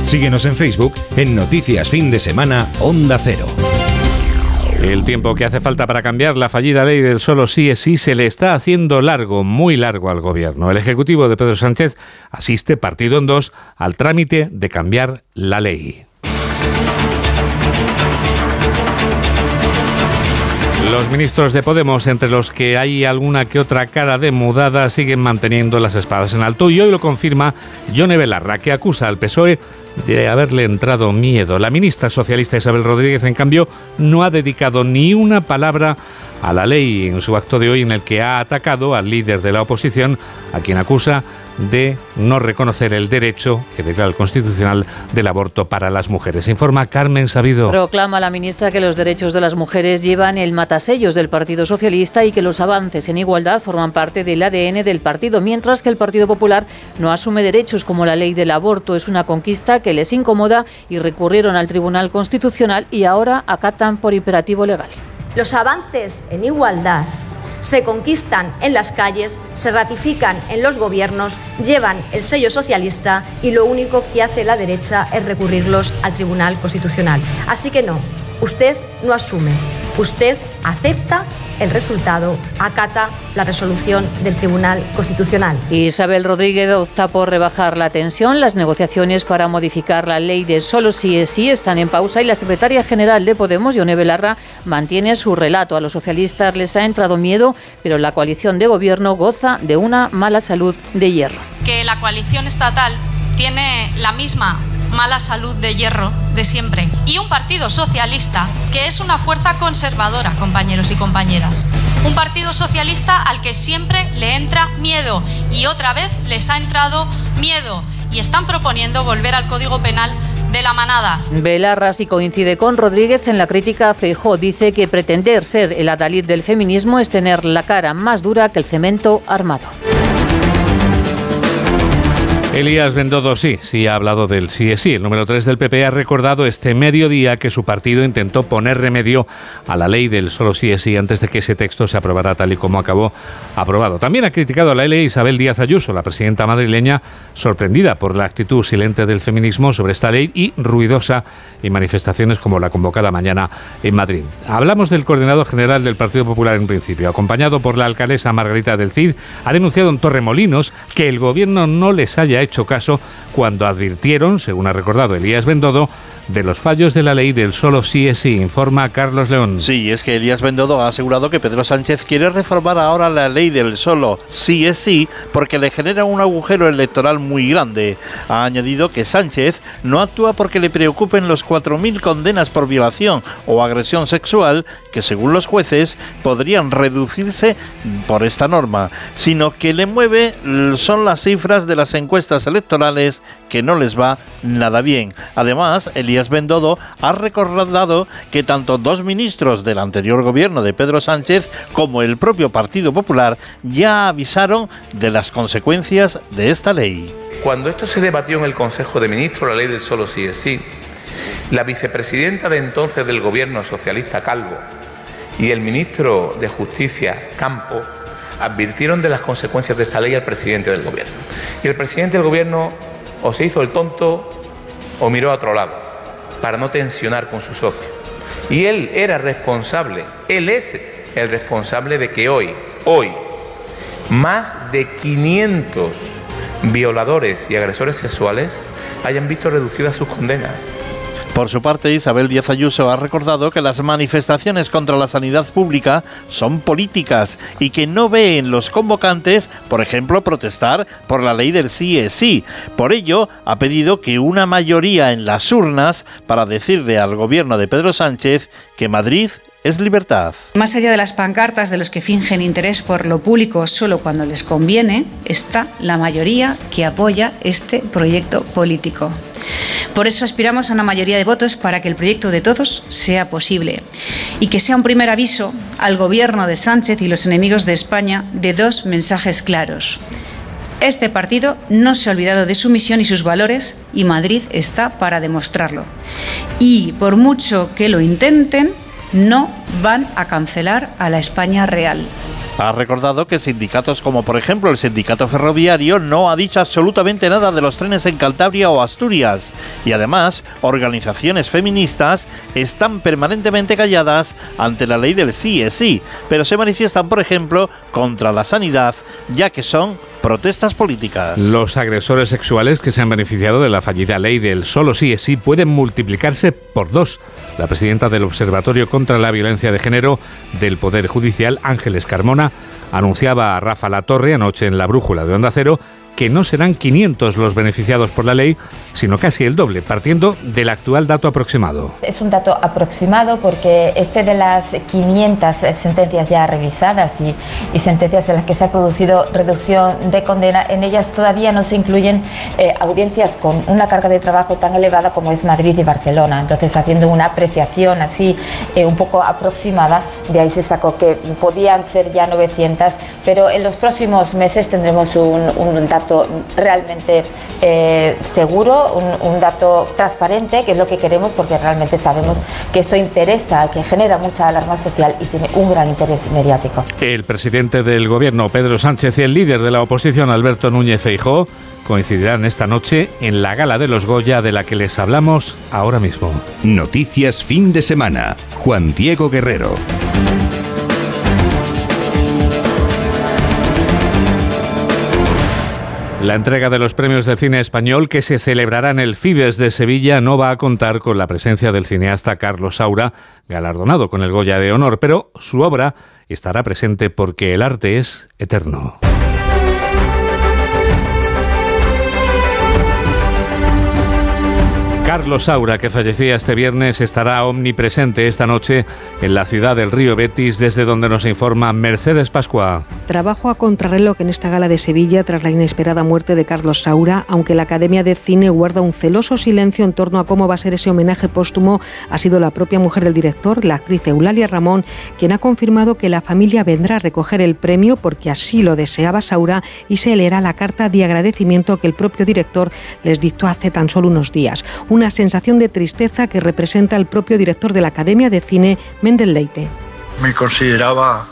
Síguenos en Facebook en Noticias Fin de Semana Onda Cero. El tiempo que hace falta para cambiar la fallida ley del solo sí es sí se le está haciendo largo, muy largo al gobierno. El Ejecutivo de Pedro Sánchez asiste partido en dos al trámite de cambiar la ley. Los ministros de Podemos, entre los que hay alguna que otra cara de mudada, siguen manteniendo las espadas en alto y hoy lo confirma Yone Belarra, que acusa al PSOE de haberle entrado miedo. La ministra socialista Isabel Rodríguez, en cambio, no ha dedicado ni una palabra a la ley en su acto de hoy en el que ha atacado al líder de la oposición, a quien acusa de no reconocer el derecho que declara el Constitucional del aborto para las mujeres. Informa Carmen Sabido. Proclama la ministra que los derechos de las mujeres llevan el matasellos del Partido Socialista y que los avances en igualdad forman parte del ADN del partido, mientras que el Partido Popular no asume derechos como la ley del aborto. Es una conquista que les incomoda y recurrieron al Tribunal Constitucional y ahora acatan por imperativo legal. Los avances en igualdad se conquistan en las calles, se ratifican en los gobiernos, llevan el sello socialista y lo único que hace la derecha es recurrirlos al Tribunal Constitucional. Así que no, usted no asume Usted acepta el resultado, acata la resolución del Tribunal Constitucional. Isabel Rodríguez opta por rebajar la tensión. Las negociaciones para modificar la ley de solo sí es sí están en pausa y la secretaria general de Podemos, Yone Belarra, mantiene su relato. A los socialistas les ha entrado miedo, pero la coalición de gobierno goza de una mala salud de hierro. Que la coalición estatal tiene la misma mala salud de hierro de siempre. Y un partido socialista que es una fuerza conservadora, compañeros y compañeras. Un partido socialista al que siempre le entra miedo y otra vez les ha entrado miedo y están proponiendo volver al Código Penal de la manada. Belarra sí coincide con Rodríguez en la crítica a Feijó. Dice que pretender ser el adalid del feminismo es tener la cara más dura que el cemento armado. Elías Bendodo sí, sí ha hablado del sí es sí. El número 3 del PP ha recordado este mediodía que su partido intentó poner remedio a la ley del solo sí es sí antes de que ese texto se aprobara tal y como acabó aprobado. También ha criticado a la ley Isabel Díaz Ayuso, la presidenta madrileña, sorprendida por la actitud silente del feminismo sobre esta ley y ruidosa en manifestaciones como la convocada mañana en Madrid. Hablamos del coordinador general del Partido Popular en principio, acompañado por la alcaldesa Margarita del Cid, ha denunciado en Torremolinos que el gobierno no les haya hecho caso cuando advirtieron, según ha recordado Elías Bendodo, de los fallos de la ley del solo sí es sí, informa Carlos León. Sí, es que Elías Bendodo ha asegurado que Pedro Sánchez quiere reformar ahora la ley del solo sí es sí porque le genera un agujero electoral muy grande. Ha añadido que Sánchez no actúa porque le preocupen los 4.000 condenas por violación o agresión sexual que según los jueces podrían reducirse por esta norma, sino que le mueve son las cifras de las encuestas electorales que no les va nada bien. Además, Elías Bendodo ha recordado que tanto dos ministros del anterior gobierno de Pedro Sánchez como el propio Partido Popular ya avisaron de las consecuencias de esta ley. Cuando esto se debatió en el Consejo de Ministros, la ley del solo sí es sí, la vicepresidenta de entonces del gobierno socialista Calvo y el ministro de Justicia Campo advirtieron de las consecuencias de esta ley al presidente del gobierno. Y el presidente del gobierno o se hizo el tonto o miró a otro lado para no tensionar con su socio. Y él era responsable, él es el responsable de que hoy, hoy, más de 500 violadores y agresores sexuales hayan visto reducidas sus condenas. Por su parte, Isabel Díaz Ayuso ha recordado que las manifestaciones contra la sanidad pública son políticas y que no ve en los convocantes, por ejemplo, protestar por la ley del sí es sí. Por ello, ha pedido que una mayoría en las urnas para decirle al gobierno de Pedro Sánchez que Madrid es libertad. Más allá de las pancartas de los que fingen interés por lo público solo cuando les conviene, está la mayoría que apoya este proyecto político. Por eso aspiramos a una mayoría de votos para que el proyecto de todos sea posible y que sea un primer aviso al gobierno de Sánchez y los enemigos de España de dos mensajes claros. Este partido no se ha olvidado de su misión y sus valores y Madrid está para demostrarlo. Y por mucho que lo intenten, no van a cancelar a la España real. Ha recordado que sindicatos como por ejemplo el sindicato ferroviario no ha dicho absolutamente nada de los trenes en Cantabria o Asturias. Y además organizaciones feministas están permanentemente calladas ante la ley del sí es sí, pero se manifiestan por ejemplo contra la sanidad ya que son protestas políticas. Los agresores sexuales que se han beneficiado de la fallida ley del solo sí es sí pueden multiplicarse por dos. La presidenta del Observatorio contra la Violencia de Género del Poder Judicial, Ángeles Carmona, anunciaba a Rafa La Torre anoche en la brújula de Onda Cero que no serán 500 los beneficiados por la ley, sino casi el doble, partiendo del actual dato aproximado. Es un dato aproximado porque este de las 500 sentencias ya revisadas y, sentencias en las que se ha producido reducción de condena, en ellas todavía no se incluyen eh, audiencias con una carga de trabajo tan elevada como es Madrid y Barcelona. Entonces, haciendo una apreciación así eh, un poco aproximada, de ahí se sacó que podían ser ya 900, pero en los próximos meses tendremos un dato dato realmente eh, seguro, un, un dato transparente, que es lo que queremos porque realmente sabemos que esto interesa, que genera mucha alarma social y tiene un gran interés mediático. El presidente del gobierno, Pedro Sánchez, y el líder de la oposición, Alberto Núñez Feijó, coincidirán esta noche en la gala de los Goya de la que les hablamos ahora mismo. Noticias fin de semana. Juan Diego Guerrero. La entrega de los premios de cine español que se celebrará en el Fibes de Sevilla no va a contar con la presencia del cineasta Carlos Saura, galardonado con el Goya de Honor, pero su obra estará presente porque el arte es eterno. Carlos Saura, que fallecía este viernes, estará omnipresente esta noche en la ciudad del río Betis, desde donde nos informa Mercedes Pascua. Trabajo a contrarreloj en esta gala de Sevilla tras la inesperada muerte de Carlos Saura, aunque la Academia de Cine guarda un celoso silencio en torno a cómo va a ser ese homenaje póstumo, ha sido la propia mujer del director, la actriz Eulalia Ramón, quien ha confirmado que la familia vendrá a recoger el premio porque así lo deseaba Saura y se leerá la carta de agradecimiento que el propio director les dictó hace tan solo unos días sensación de tristeza que representa el propio director de la Academia de Cine, Mendel Leite. Me consideraba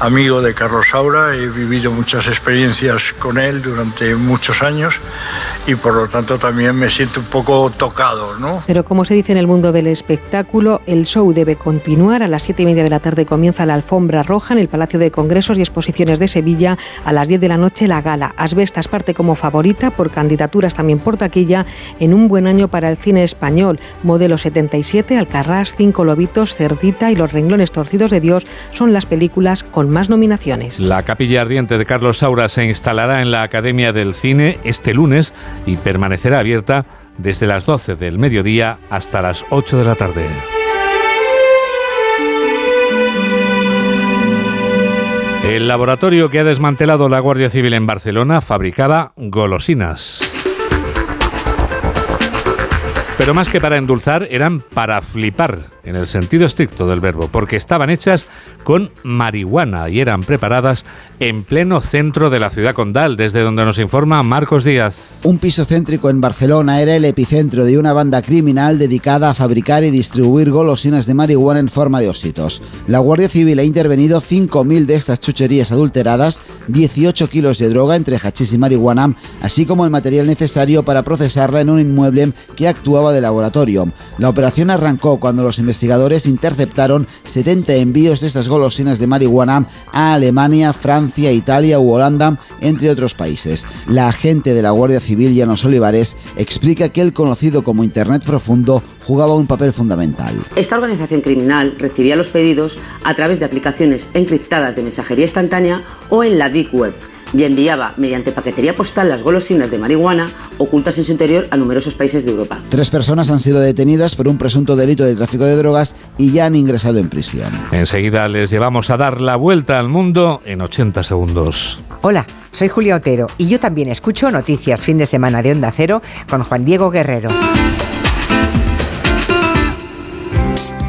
amigo de Carlos Saura, he vivido muchas experiencias con él durante muchos años y por lo tanto también me siento un poco tocado, ¿no? Pero como se dice en el mundo del espectáculo, el show debe continuar. A las siete y media de la tarde comienza la alfombra roja en el Palacio de Congresos y Exposiciones de Sevilla. A las 10 de la noche la gala. Asbestas parte como favorita por candidaturas también por taquilla en un buen año para el cine español. Modelo 77, Alcarrás, Cinco Lobitos, Cerdita y Los renglones torcidos de Dios son las películas con más nominaciones. La capilla ardiente de Carlos Saura se instalará en la Academia del Cine este lunes y permanecerá abierta desde las 12 del mediodía hasta las 8 de la tarde. El laboratorio que ha desmantelado la Guardia Civil en Barcelona fabricaba golosinas. Pero más que para endulzar, eran para flipar, en el sentido estricto del verbo, porque estaban hechas con marihuana y eran preparadas en pleno centro de la ciudad condal, desde donde nos informa Marcos Díaz. Un piso céntrico en Barcelona era el epicentro de una banda criminal dedicada a fabricar y distribuir golosinas de marihuana en forma de ositos. La Guardia Civil ha intervenido 5.000 de estas chucherías adulteradas, 18 kilos de droga entre hachís y marihuana, así como el material necesario para procesarla en un inmueble que actuaba de laboratorio. La operación arrancó cuando los investigadores interceptaron 70 envíos de estas golosinas de marihuana a Alemania, Francia, Italia u Holanda, entre otros países. La agente de la Guardia Civil, Llanos Olivares, explica que el conocido como Internet Profundo jugaba un papel fundamental. Esta organización criminal recibía los pedidos a través de aplicaciones encriptadas de mensajería instantánea o en la Deep Web y enviaba mediante paquetería postal las golosinas de marihuana ocultas en su interior a numerosos países de Europa. Tres personas han sido detenidas por un presunto delito de tráfico de drogas y ya han ingresado en prisión. Enseguida les llevamos a dar la vuelta al mundo en 80 segundos. Hola, soy Julia Otero y yo también escucho Noticias Fin de Semana de Onda Cero con Juan Diego Guerrero.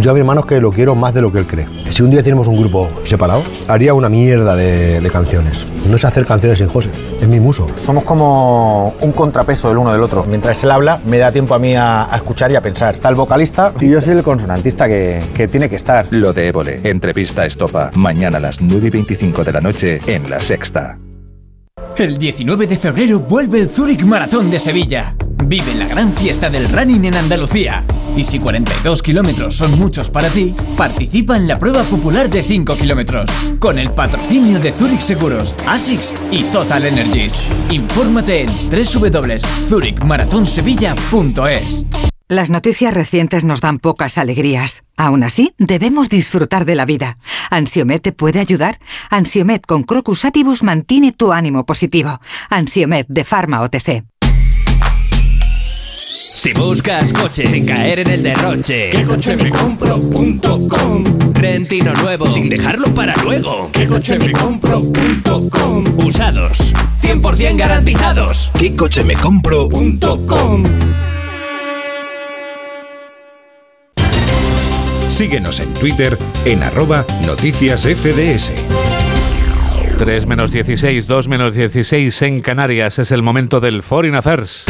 Yo a mi hermano es que lo quiero más de lo que él cree. Si un día hiciéramos un grupo separado, haría una mierda de, de canciones. No sé hacer canciones sin José, es mi muso. Somos como un contrapeso del uno del otro. Mientras él habla, me da tiempo a mí a, a escuchar y a pensar. Está el vocalista y yo soy el consonantista que, que tiene que estar. Lo de Évole, entrevista estopa, mañana a las 9 y 25 de la noche en La Sexta. El 19 de febrero vuelve el Zurich Maratón de Sevilla. Vive la gran fiesta del running en Andalucía. Y si 42 kilómetros son muchos para ti, participa en la prueba popular de 5 kilómetros. Con el patrocinio de Zurich Seguros, ASICS y Total Energies. Infórmate en www.zurichmaratonsevilla.es. Las noticias recientes nos dan pocas alegrías. Aún así, debemos disfrutar de la vida. ¿Ansiomet te puede ayudar? Ansiomet con Crocus Atibus mantiene tu ánimo positivo. Ansiomet de Pharma OTC. Si buscas coche sin caer en el derroche, ¿Qué coche me compro.com? Rentino nuevo sin dejarlo para luego. ¿Qué coche me compro.com? Usados, 100% garantizados. ¿Qué coche me compro.com? Síguenos en Twitter en arroba noticias FDS. 3 menos 16, 2 menos 16 en Canarias. Es el momento del Foreign Affairs.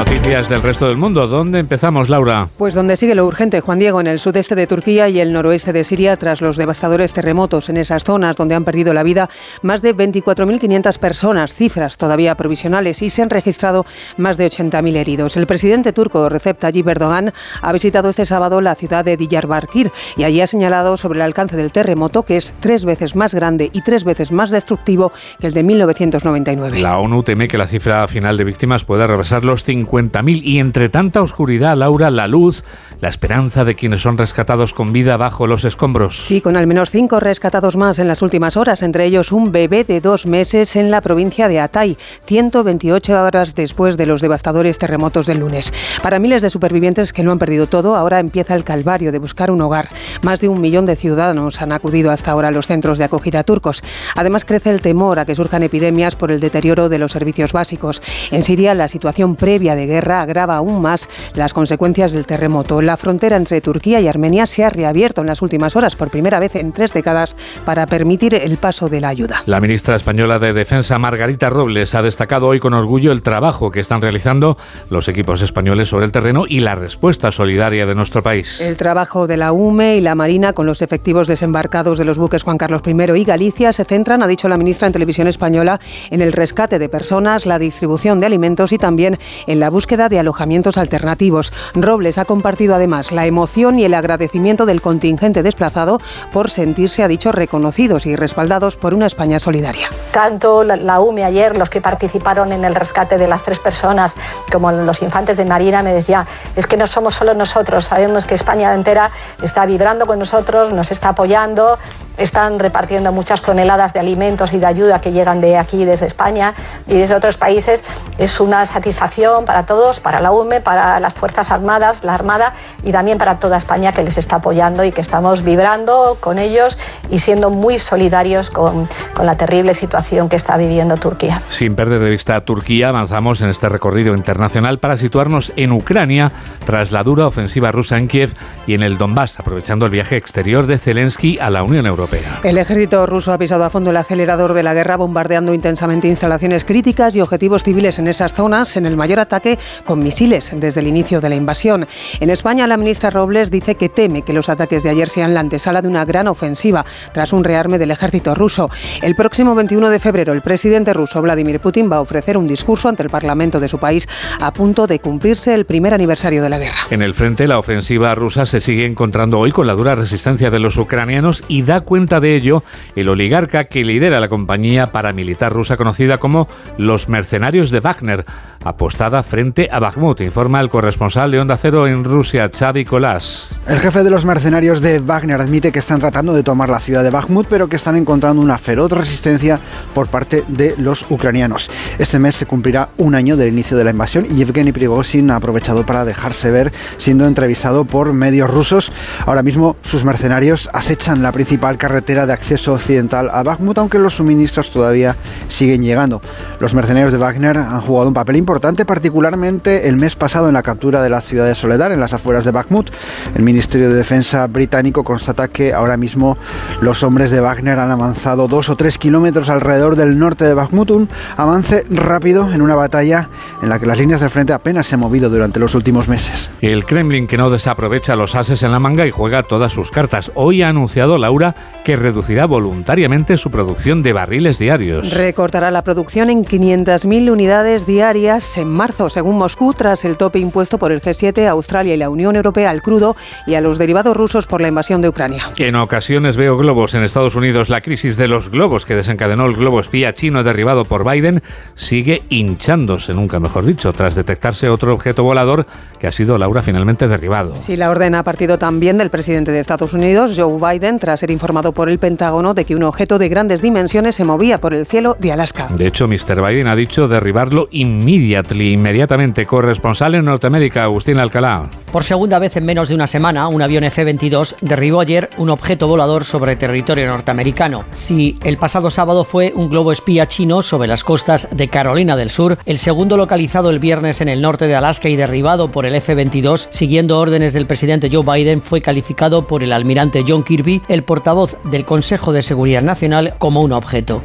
Noticias del resto del mundo. ¿Dónde empezamos, Laura? Pues donde sigue lo urgente, Juan Diego, en el sudeste de Turquía y el noroeste de Siria, tras los devastadores terremotos en esas zonas donde han perdido la vida más de 24.500 personas, cifras todavía provisionales, y se han registrado más de 80.000 heridos. El presidente turco Recep Tayyip Erdogan ha visitado este sábado la ciudad de Diyarbakir y allí ha señalado sobre el alcance del terremoto que es tres veces más grande y tres veces más destructivo que el de 1999. La ONU teme que la cifra final de víctimas pueda rebasar los 50.000 y entre tanta oscuridad, Laura, la luz, la esperanza de quienes son rescatados con vida bajo los escombros. Sí, con al menos cinco rescatados más en las últimas horas, entre ellos un bebé de dos meses en la provincia de Atay, 128 horas después de los devastadores terremotos del lunes. Para miles de supervivientes que no han perdido todo, ahora empieza el calvario de buscar un hogar. Más de un millón de ciudadanos han acudido hasta ahora a los centros de acogida turcos. Además, crece el temor a que surjan epidemias por el deterioro de los servicios básicos. En Siria, la situación previa de guerra agrava aún más las consecuencias del terremoto. La frontera entre Turquía y Armenia se ha reabierto en las últimas horas por primera vez en tres décadas para permitir el paso de la ayuda. La ministra española de Defensa, Margarita Robles, ha destacado hoy con orgullo el trabajo que están realizando los equipos españoles sobre el terreno y la respuesta solidaria de nuestro país. El trabajo de la UME y la Marina con los efectivos desembarcados de los buques Juan Carlos I y Galicia se centran, ha dicho la ministra en televisión española, en el rescate de personas, la distribución de alimentos y también en la búsqueda de alojamientos alternativos. Robles ha compartido además la emoción y el agradecimiento del contingente desplazado por sentirse, ha dicho, reconocidos y respaldados por una España solidaria. Tanto la, UME ayer, los que participaron en el rescate de las tres personas, como los infantes de Marina, me decían, es que no somos solo nosotros, sabemos que España entera está vibrando con nosotros, nos está apoyando, están repartiendo muchas toneladas de alimentos y de ayuda que llegan de aquí, desde España y desde otros países. Es una satisfacción para todos, para la UME, para las Fuerzas Armadas, la Armada y también para toda España que les está apoyando y que estamos vibrando con ellos y siendo muy solidarios con, la terrible situación que está viviendo Turquía. Sin perder de vista a Turquía, avanzamos en este recorrido internacional para situarnos en Ucrania tras la dura ofensiva rusa en Kiev y en el Donbass, aprovechando el viaje exterior de Zelensky a la Unión Europea. El ejército ruso ha pisado a fondo el acelerador de la guerra, bombardeando intensamente instalaciones críticas y objetivos civiles en esas zonas, en el mayor ataque con misiles desde el inicio de la invasión. En España, la ministra Robles dice que teme que los ataques de ayer sean la antesala de una gran ofensiva tras un rearme del ejército ruso. El próximo 21 de febrero, el presidente ruso Vladimir Putin va a ofrecer un discurso ante el Parlamento de su país a punto de cumplirse el primer aniversario de la guerra. En el frente, la ofensiva rusa se sigue encontrando hoy con la dura resistencia de los ucranianos y da cuenta de ello el oligarca que lidera la compañía paramilitar rusa conocida como los mercenarios de Wagner, apostada frente a Bakhmut, informa el corresponsal de Onda Cero en Rusia, Xavi Colás. El jefe de los mercenarios de Wagner admite que están tratando de tomar la ciudad de Bakhmut, pero que están encontrando una feroz resistencia por parte de los ucranianos. Este mes se cumplirá un año del inicio de la invasión y Yevgeny Prigozhin ha aprovechado para dejarse ver siendo entrevistado por medios rusos. Ahora mismo sus mercenarios acechan la principal carretera de acceso occidental a Bakhmut, aunque los suministros todavía siguen llegando. Los mercenarios de Wagner han jugado un papel importante, particularmente el mes pasado en la captura de la ciudad de Soledad, en las afueras de Bakhmut. El Ministerio de Defensa británico constata que ahora mismo los hombres de Wagner han avanzado dos o tres kilómetros alrededor del norte de Bakhmut, un avance rápido en una batalla en la que las líneas del frente apenas se han movido durante los últimos meses. El Kremlin que no desaprovecha los ases en la manga y juega todas sus cartas. Hoy ha anunciado Laura que reducirá voluntariamente su producción de barriles diarios. Recortará la producción en 500.000 unidades diarias en marzo, según Moscú, tras el tope impuesto por el G7 a Australia y la Unión Europea al crudo y a los derivados rusos por la invasión de Ucrania. En ocasiones veo globos en Estados Unidos. La crisis de los globos que desencadenó el globo espía chino derribado por Biden sigue hinchándose, nunca mejor dicho, tras detectarse otro objeto volador que ha sido Laura finalmente derribado. Sí, la orden ha partido también del presidente de Estados Unidos, Joe Biden, tras ser informado informado por el Pentágono de que un objeto de grandes dimensiones se movía por el cielo de Alaska. De hecho, Mr. Biden ha dicho derribarlo immediately, inmediatamente. Corresponsal en Norteamérica, Agustín Alcalá. Por segunda vez en menos de una semana, un avión F-22 derribó ayer un objeto volador sobre territorio norteamericano. Si el pasado sábado fue un globo espía chino sobre las costas de Carolina del Sur, el segundo localizado el viernes en el norte de Alaska y derribado por el F-22, siguiendo órdenes del presidente Joe Biden, fue calificado por el almirante John Kirby, el portavoz del Consejo de Seguridad Nacional, como un objeto.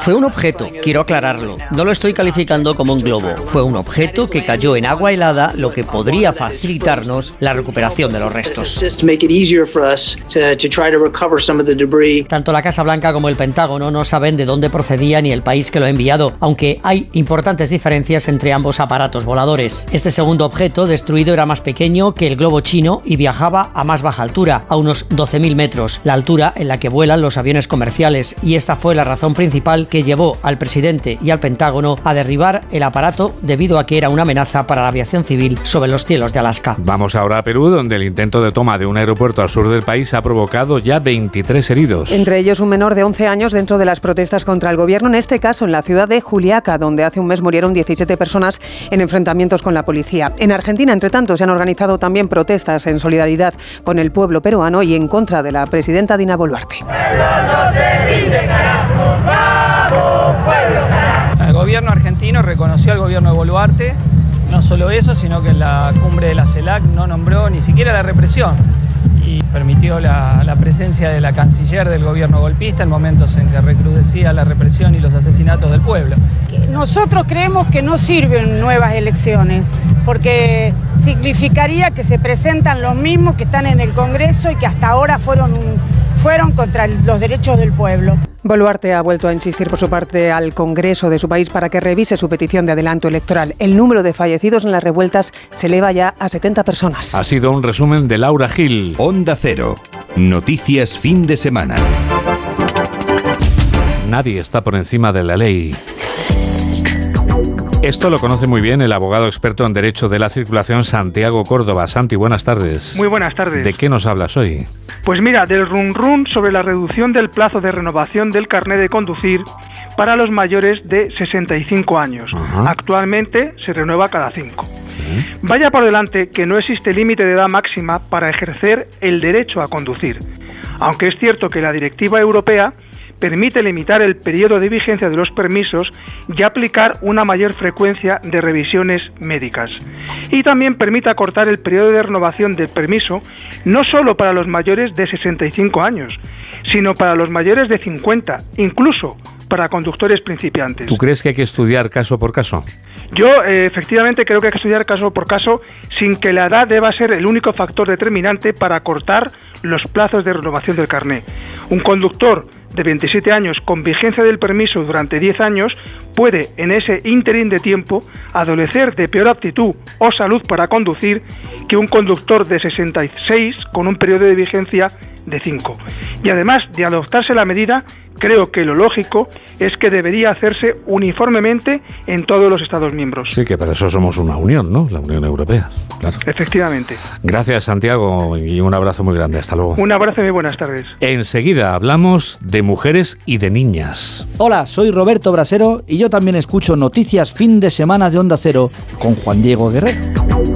Fue un objeto, quiero aclararlo. No lo estoy calificando como un globo. Fue un objeto que cayó en agua helada, lo que podría facilitarnos la recuperación de los restos. Tanto la Casa Blanca como el Pentágono no saben de dónde procedía ni el país que lo ha enviado, aunque hay importantes diferencias entre ambos aparatos voladores. Este segundo objeto destruido era más pequeño que el globo chino y viajaba a más baja altura, a unos 12.000 metros, la altura en la que vuelan los aviones comerciales, y esta fue la razón principal que llevó al presidente y al Pentágono a derribar el aparato debido a que era una amenaza para la aviación civil sobre los cielos de Alaska. Vamos ahora a Perú, donde el intento de toma de un aeropuerto al sur del país ha provocado ya 23 heridos. Entre ellos un menor de 11 años dentro de las protestas contra el gobierno, en este caso en la ciudad de Juliaca, donde hace un mes murieron 17 personas en enfrentamientos con la policía. En Argentina, entre tanto, se han organizado también protestas en solidaridad con el pueblo peruano y en contra de la presidenta Dina Boluarte. El gobierno argentino reconoció al gobierno de Boluarte no solo eso, sino que en la cumbre de la CELAC no nombró ni siquiera la represión y permitió la, la, presencia de la canciller del gobierno golpista en momentos en que recrudecía la represión y los asesinatos del pueblo. Nosotros creemos que no sirven nuevas elecciones, porque significaría que se presentan los mismos que están en el Congreso y que hasta ahora fueron, un, fueron contra los derechos del pueblo. Boluarte ha vuelto a insistir por su parte al Congreso de su país para que revise su petición de adelanto electoral. El número de fallecidos en las revueltas se eleva ya a 70 personas. Ha sido un resumen de Laura Gil. Onda Cero. Noticias fin de semana. Nadie está por encima de la ley. Esto lo conoce muy bien el abogado experto en Derecho de la Circulación Santiago Córdoba. Santi, buenas tardes. Muy buenas tardes. ¿De qué nos hablas hoy? Pues mira, del run run sobre la reducción del plazo de renovación del carnet de conducir para los mayores de 65 años. Ajá. Actualmente se renueva cada 5. Sí. Vaya por delante que no existe límite de edad máxima para ejercer el derecho a conducir, aunque es cierto que la directiva europea permite limitar el periodo de vigencia de los permisos y aplicar una mayor frecuencia de revisiones médicas. Y también permite acortar el periodo de renovación del permiso no solo para los mayores de 65 años, sino para los mayores de 50, incluso para conductores principiantes. ¿Tú crees que hay que estudiar caso por caso? Yo eh, efectivamente creo que hay que estudiar caso por caso sin que la edad deba ser el único factor determinante para acortar los plazos de renovación del carné. Un conductor de 27 años con vigencia del permiso durante 10 años puede en ese interín de tiempo adolecer de peor aptitud o salud para conducir que un conductor de 66 con un periodo de vigencia de 5. Y además de adoptarse la medida, creo que lo lógico es que debería hacerse uniformemente en todos los Estados miembros. Sí, que para eso somos una unión, ¿no? La Unión Europea. Claro. Efectivamente. Gracias, Santiago, y un abrazo muy grande. Hasta luego. Un abrazo y muy buenas tardes. Enseguida hablamos de mujeres y de niñas. Hola, soy Roberto Brasero y yo también escucho Noticias Fin de Semana de Onda Cero con Juan Diego Guerrero.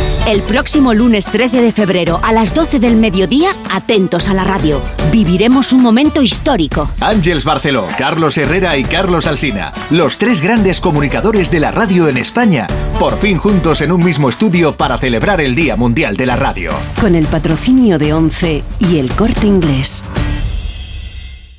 El próximo lunes 13 de febrero a las 12 del mediodía, atentos a la radio. Viviremos un momento histórico. Ángels Barceló, Carlos Herrera y Carlos Alsina, los tres grandes comunicadores de la radio en España, por fin juntos en un mismo estudio para celebrar el Día Mundial de la Radio. Con el patrocinio de ONCE y el corte inglés.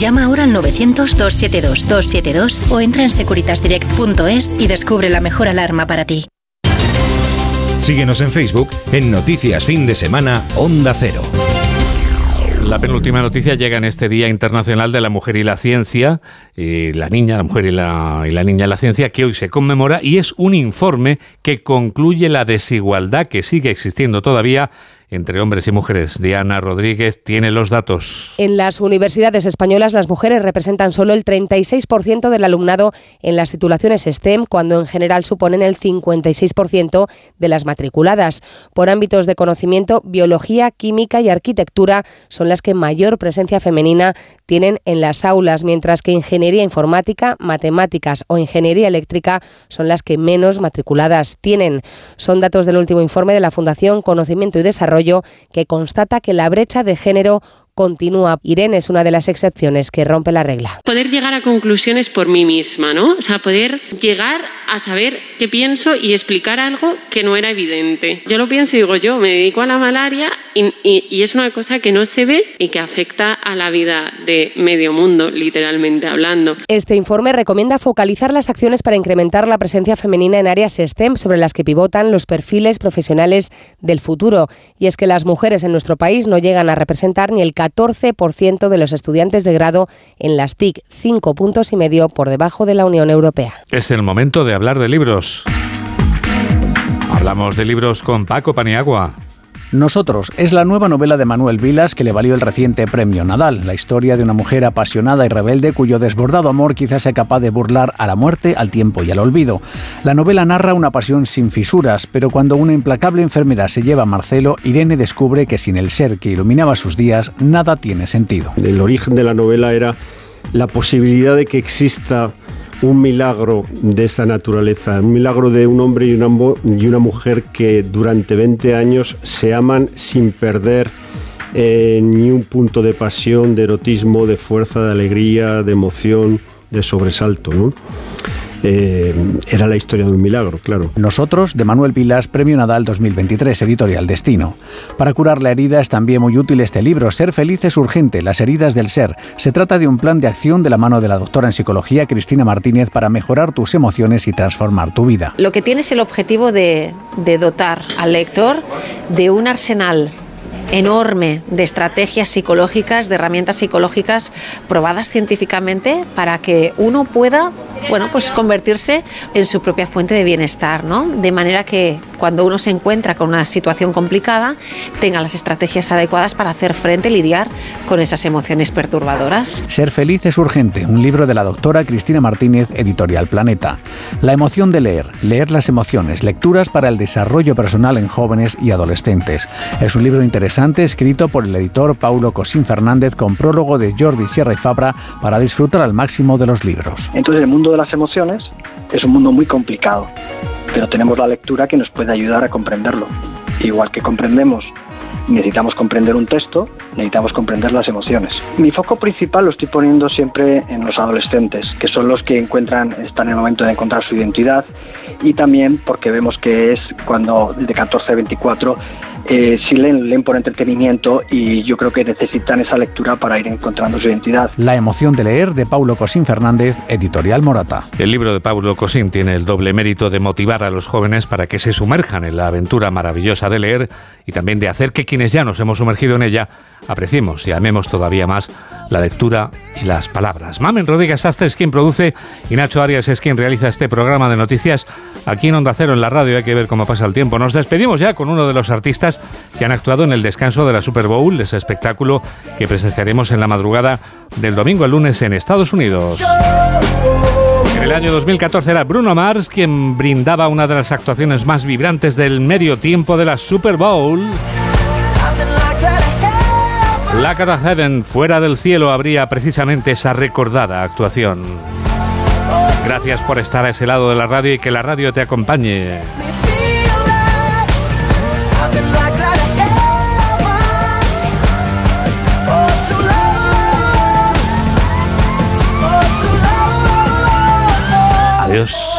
Llama ahora al 900-272-272 o entra en securitasdirect.es y descubre la mejor alarma para ti. Síguenos en Facebook en Noticias Fin de Semana Onda Cero. La penúltima noticia llega en este Día Internacional de la Mujer y la Ciencia, y la niña, la mujer y la, y la niña y la ciencia, que hoy se conmemora y es un informe que concluye la desigualdad que sigue existiendo todavía entre hombres y mujeres. Diana Rodríguez tiene los datos. En las universidades españolas las mujeres representan solo el 36% del alumnado en las titulaciones STEM, cuando en general suponen el 56% de las matriculadas. Por ámbitos de conocimiento, biología, química y arquitectura son las que mayor presencia femenina tienen en las aulas, mientras que ingeniería informática, matemáticas o ingeniería eléctrica son las que menos matriculadas tienen. Son datos del último informe de la Fundación Conocimiento y Desarrollo que constata que la brecha de género continúa. Irene es una de las excepciones que rompe la regla. Poder llegar a conclusiones por mí misma, ¿no? O sea, poder llegar a saber qué pienso y explicar algo que no era evidente. Yo lo pienso y digo, yo me dedico a la malaria y, y, y es una cosa que no se ve y que afecta a la vida de medio mundo, literalmente hablando. Este informe recomienda focalizar las acciones para incrementar la presencia femenina en áreas STEM sobre las que pivotan los perfiles profesionales del futuro. Y es que las mujeres en nuestro país no llegan a representar ni el 14% de los estudiantes de grado en las TIC, cinco puntos y medio por debajo de la Unión Europea. Es el momento de hablar de libros. Hablamos de libros con Paco Paniagua. Nosotros es la nueva novela de Manuel Vilas que le valió el reciente premio Nadal, la historia de una mujer apasionada y rebelde cuyo desbordado amor quizás sea capaz de burlar a la muerte, al tiempo y al olvido. La novela narra una pasión sin fisuras, pero cuando una implacable enfermedad se lleva a Marcelo, Irene descubre que sin el ser que iluminaba sus días, nada tiene sentido. El origen de la novela era la posibilidad de que exista un milagro de esa naturaleza, un milagro de un hombre y una, mujer que durante 20 años se aman sin perder eh, ni un punto de pasión, de erotismo, de fuerza, de alegría, de emoción, de sobresalto. ¿no? Eh, era la historia de un milagro, claro. Nosotros, de Manuel Vilas, Premio Nadal 2023, Editorial Destino. Para curar la herida es también muy útil este libro, Ser feliz es urgente, las heridas del ser. Se trata de un plan de acción de la mano de la doctora en psicología Cristina Martínez para mejorar tus emociones y transformar tu vida. Lo que tiene es el objetivo de, de dotar al lector de un arsenal enorme de estrategias psicológicas, de herramientas psicológicas probadas científicamente para que uno pueda, bueno, pues convertirse en su propia fuente de bienestar, ¿no? De manera que cuando uno se encuentra con una situación complicada, tenga las estrategias adecuadas para hacer frente, lidiar con esas emociones perturbadoras. Ser feliz es urgente, un libro de la doctora Cristina Martínez, editorial Planeta. La emoción de leer, leer las emociones, lecturas para el desarrollo personal en jóvenes y adolescentes. Es un libro interesante escrito por el editor Paulo Cosín Fernández con prólogo de Jordi Sierra y Fabra para disfrutar al máximo de los libros. Entonces el mundo de las emociones es un mundo muy complicado, pero tenemos la lectura que nos puede ayudar a comprenderlo. Igual que comprendemos necesitamos comprender un texto, necesitamos comprender las emociones. Mi foco principal lo estoy poniendo siempre en los adolescentes, que son los que encuentran, están en el momento de encontrar su identidad y también porque vemos que es cuando de 14 a 24 eh, si leen, leen por entretenimiento y yo creo que necesitan esa lectura para ir encontrando su identidad. La emoción de leer de Paulo Cosín Fernández, editorial Morata. El libro de Paulo Cosín tiene el doble mérito de motivar a los jóvenes para que se sumerjan en la aventura maravillosa de leer y también de hacer que quienes ya nos hemos sumergido en ella apreciemos y amemos todavía más la lectura y las palabras. Mamen Rodríguez Astre es quien produce y Nacho Arias es quien realiza este programa de noticias. aquí en Onda Cero, en la radio, hay que ver cómo pasa el tiempo. Nos despedimos ya con uno de los artistas que han actuado en el descanso de la Super Bowl, ese espectáculo que presenciaremos en la madrugada del domingo al lunes en Estados Unidos. En el año 2014 era Bruno Mars quien brindaba una de las actuaciones más vibrantes del medio tiempo de la Super Bowl. La Cata Heaven, fuera del cielo, habría precisamente esa recordada actuación. Gracias por estar a ese lado de la radio y que la radio te acompañe. Adiós.